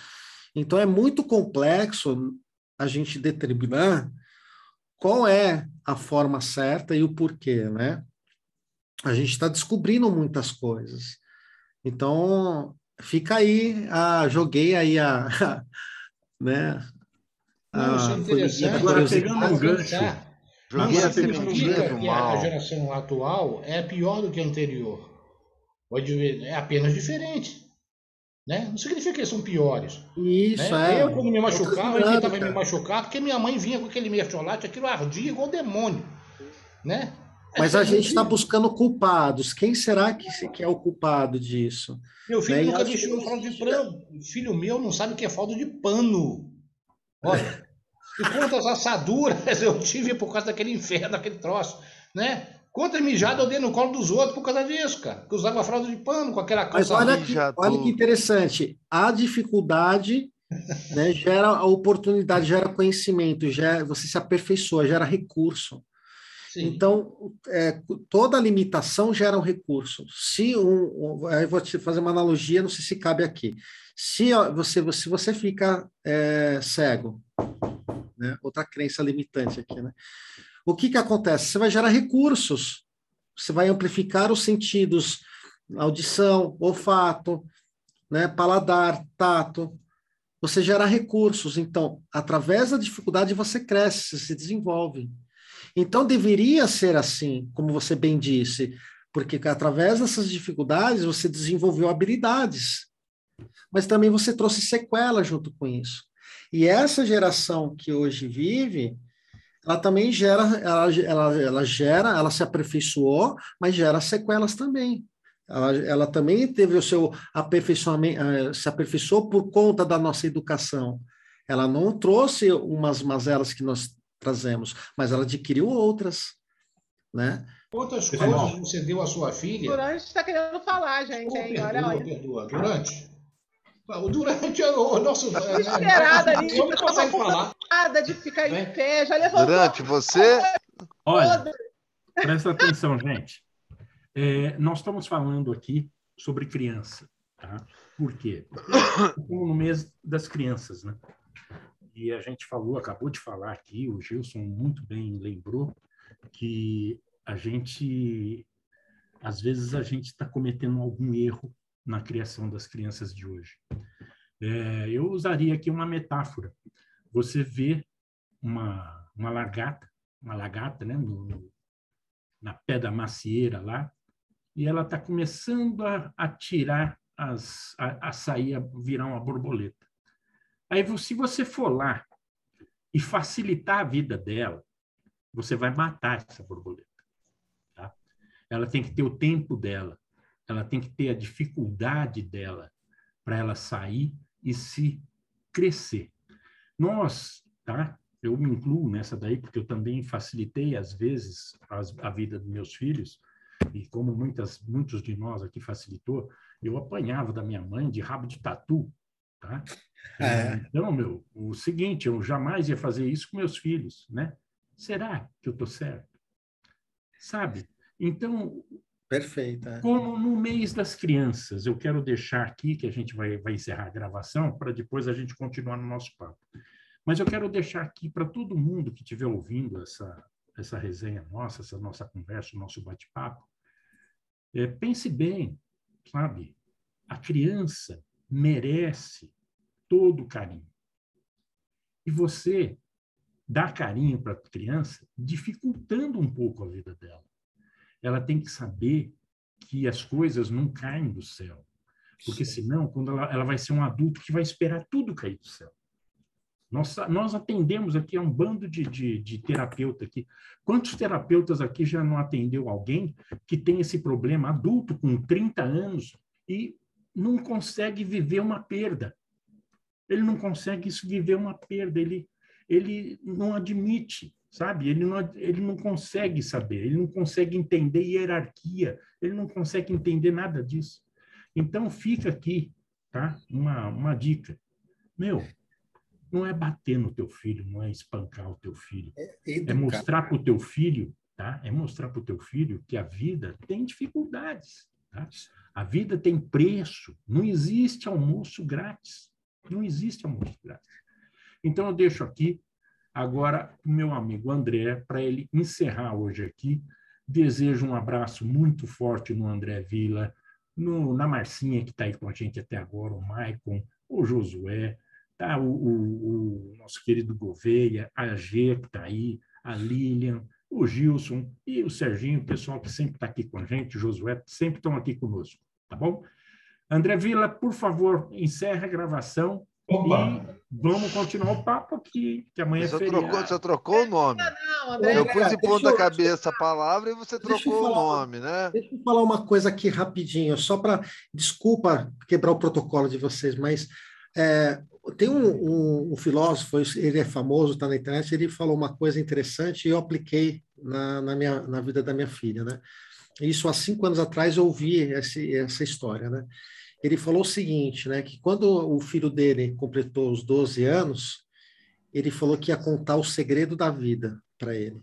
Então é muito complexo a gente determinar qual é a forma certa e o porquê, né? A gente está descobrindo muitas coisas. Então, fica aí, ah, joguei aí a, a né? Não, isso é interessante. Agora, pegando um gancho. Não significa que a geração atual é pior do que a anterior. Pode é apenas diferente. Né? Não significa que eles são piores. Isso, né? é. Eu, quando me machucava, eu tentava me machucar, porque minha mãe vinha com aquele mertiolate, aquilo ardia igual demônio. Né? Mas a gente está buscando culpados. Quem será que, que é o culpado disso? Meu filho né? nunca mexeu no falta de pano. Filho meu não sabe o que é falta de pano. Olha, e quantas assaduras eu tive por causa daquele inferno, daquele troço. Né? Quantas mijadas eu dei no colo dos outros por causa disso, cara? Que usava fralda de pano com aquela coisa. Mas olha que, olha que interessante. A dificuldade né, gera a oportunidade, gera conhecimento, gera, você se aperfeiçoa, gera recurso. Sim. Então, é, toda limitação gera um recurso. Se um, um, aí vou te fazer uma analogia, não sei se cabe aqui. Se você, se você fica é, cego, né, outra crença limitante aqui, né? O que, que acontece? Você vai gerar recursos, você vai amplificar os sentidos, audição, olfato, né, paladar, tato. Você gera recursos. Então, através da dificuldade, você cresce, você se desenvolve. Então, deveria ser assim, como você bem disse, porque através dessas dificuldades você desenvolveu habilidades, mas também você trouxe sequela junto com isso. E essa geração que hoje vive, ela também gera, ela, ela, ela gera, ela se aperfeiçoou, mas gera sequelas também. Ela, ela também teve o seu aperfeiçoamento, eh, se aperfeiçoou por conta da nossa educação. Ela não trouxe umas mazelas que nós trazemos, mas ela adquiriu outras, né? Quantas coisas você deu à sua filha? Durante está querendo falar, gente. Perdoa, olha, olha. perdoa. Durante? O Durante é o nosso. Desesperada ali. Não consegue falar. De ficar em pé. Já levantou. Durante, você. Olha, presta atenção, gente. É, nós estamos falando aqui sobre criança. Tá? Por quê? Estamos no mês das crianças, né? E a gente falou, acabou de falar aqui, o Gilson muito bem lembrou, que a gente, às vezes, a gente está cometendo algum erro na criação das crianças de hoje. É, eu usaria aqui uma metáfora. Você vê uma, uma largata, uma lagarta, né, no, no, na pé da macieira lá, e ela está começando a, a tirar as, a, a sair, a virar uma borboleta. Aí, se você for lá e facilitar a vida dela, você vai matar essa borboleta. Tá? Ela tem que ter o tempo dela, ela tem que ter a dificuldade dela para ela sair e se crescer. Nós, tá? Eu me incluo nessa daí porque eu também facilitei às vezes a vida dos meus filhos e como muitas muitos de nós aqui facilitou, eu apanhava da minha mãe de rabo de tatu Tá? É. Então, meu, o seguinte, eu jamais ia fazer isso com meus filhos, né? Será que eu estou certo? Sabe? Então, Perfeito. É. Como no mês das crianças, eu quero deixar aqui, que a gente vai, vai encerrar a gravação, para depois a gente continuar no nosso papo. Mas eu quero deixar aqui para todo mundo que estiver ouvindo essa, essa resenha nossa, essa nossa conversa, o nosso bate-papo, é, pense bem, sabe? A criança, merece todo o carinho. E você dá carinho para a criança, dificultando um pouco a vida dela. Ela tem que saber que as coisas não caem do céu. Porque senão, quando ela, ela vai ser um adulto que vai esperar tudo cair do céu. Nós, nós atendemos aqui a um bando de, de, de terapeuta aqui. Quantos terapeutas aqui já não atendeu alguém que tem esse problema adulto, com 30 anos, e não consegue viver uma perda. Ele não consegue viver uma perda, ele, ele não admite, sabe? Ele não, ele não consegue saber, ele não consegue entender hierarquia, ele não consegue entender nada disso. Então, fica aqui tá? uma, uma dica. Meu, não é bater no teu filho, não é espancar o teu filho. É, é mostrar para o teu filho, tá? É mostrar para o teu filho que a vida tem dificuldades, tá? A vida tem preço. Não existe almoço grátis. Não existe almoço grátis. Então, eu deixo aqui agora o meu amigo André, para ele encerrar hoje aqui. Desejo um abraço muito forte no André Vila, no, na Marcinha, que está aí com a gente até agora, o Maicon, o Josué, tá? o, o, o nosso querido Gouveia, a G, que está aí, a Lilian, o Gilson e o Serginho, o pessoal que sempre está aqui com a gente, Josué, sempre estão aqui conosco, tá bom? André Vila, por favor, encerre a gravação Opa. e vamos continuar o papo aqui, que amanhã você é feriado. Trocou, você trocou o nome. Não, André, eu pus em ponta cabeça a palavra e você trocou falar, o nome, né? Deixa eu falar uma coisa aqui rapidinho, só para... Desculpa quebrar o protocolo de vocês, mas é, tem um, um, um, filósofo, ele é famoso, está na internet, ele falou uma coisa interessante e eu apliquei na, na, minha, na vida da minha filha, né? Isso há cinco anos atrás eu ouvi esse, essa história, né? Ele falou o seguinte, né? Que quando o filho dele completou os 12 anos, ele falou que ia contar o segredo da vida para ele.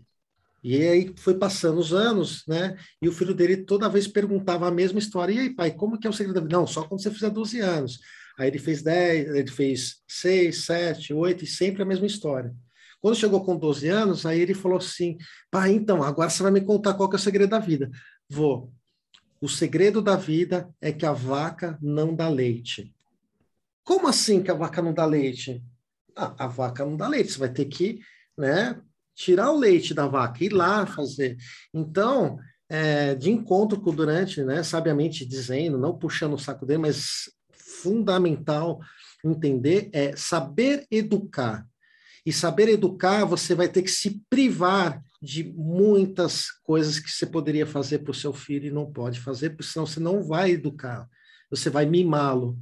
E aí foi passando os anos, né? E o filho dele toda vez perguntava a mesma história. E aí, pai, como que é o segredo da vida? Não, só quando você fizer 12 anos. Aí ele fez 10, ele fez 6, 7, 8 e sempre a mesma história. Quando chegou com 12 anos, aí ele falou assim: pai, então, agora você vai me contar qual que é o segredo da vida. Vou. O segredo da vida é que a vaca não dá leite. Como assim que a vaca não dá leite? Ah, a vaca não dá leite, você vai ter que né, tirar o leite da vaca, ir lá fazer. Então, é, de encontro com o Durante, né, sabiamente dizendo, não puxando o saco dele, mas fundamental entender é saber educar. E saber educar, você vai ter que se privar de muitas coisas que você poderia fazer para o seu filho e não pode fazer, porque senão você não vai educar, você vai mimá-lo.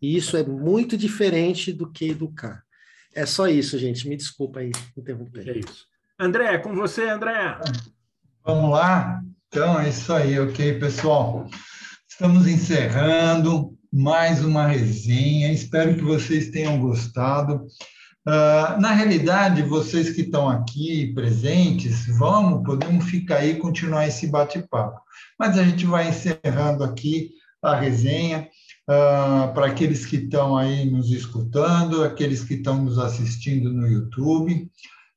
E isso é muito diferente do que educar. É só isso, gente. Me desculpa aí interromper. É isso. André, com você, André. Vamos lá? Então, é isso aí, ok, pessoal. Estamos encerrando mais uma resenha. Espero que vocês tenham gostado. Uh, na realidade, vocês que estão aqui presentes, vamos, podemos ficar aí e continuar esse bate-papo. Mas a gente vai encerrando aqui a resenha. Uh, para aqueles que estão aí nos escutando, aqueles que estão nos assistindo no YouTube.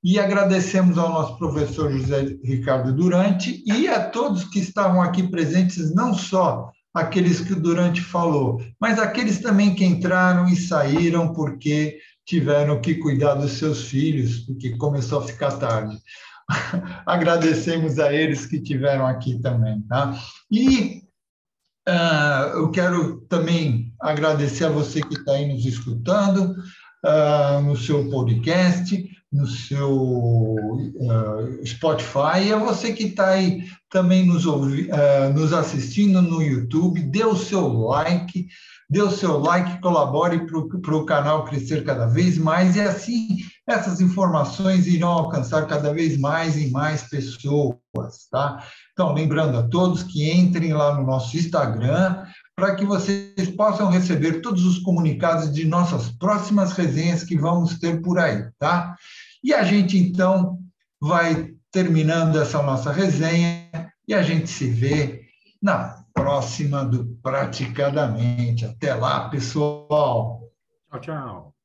E agradecemos ao nosso professor José Ricardo Durante e a todos que estavam aqui presentes, não só aqueles que o Durante falou, mas aqueles também que entraram e saíram porque tiveram que cuidar dos seus filhos, porque começou a ficar tarde. Agradecemos a eles que tiveram aqui também, tá? E uh, eu quero também agradecer a você que está aí nos escutando uh, no seu podcast no seu uh, Spotify, e a você que está aí também nos, ouvi, nos assistindo no YouTube, dê o seu like, dê o seu like, colabore para o canal crescer cada vez mais, e assim essas informações irão alcançar cada vez mais e mais pessoas, tá? Então, lembrando a todos que entrem lá no nosso Instagram, para que vocês possam receber todos os comunicados de nossas próximas resenhas que vamos ter por aí, tá? E a gente, então, vai terminando essa nossa resenha e a gente se vê na próxima do Praticadamente. Até lá, pessoal. Tchau, tchau.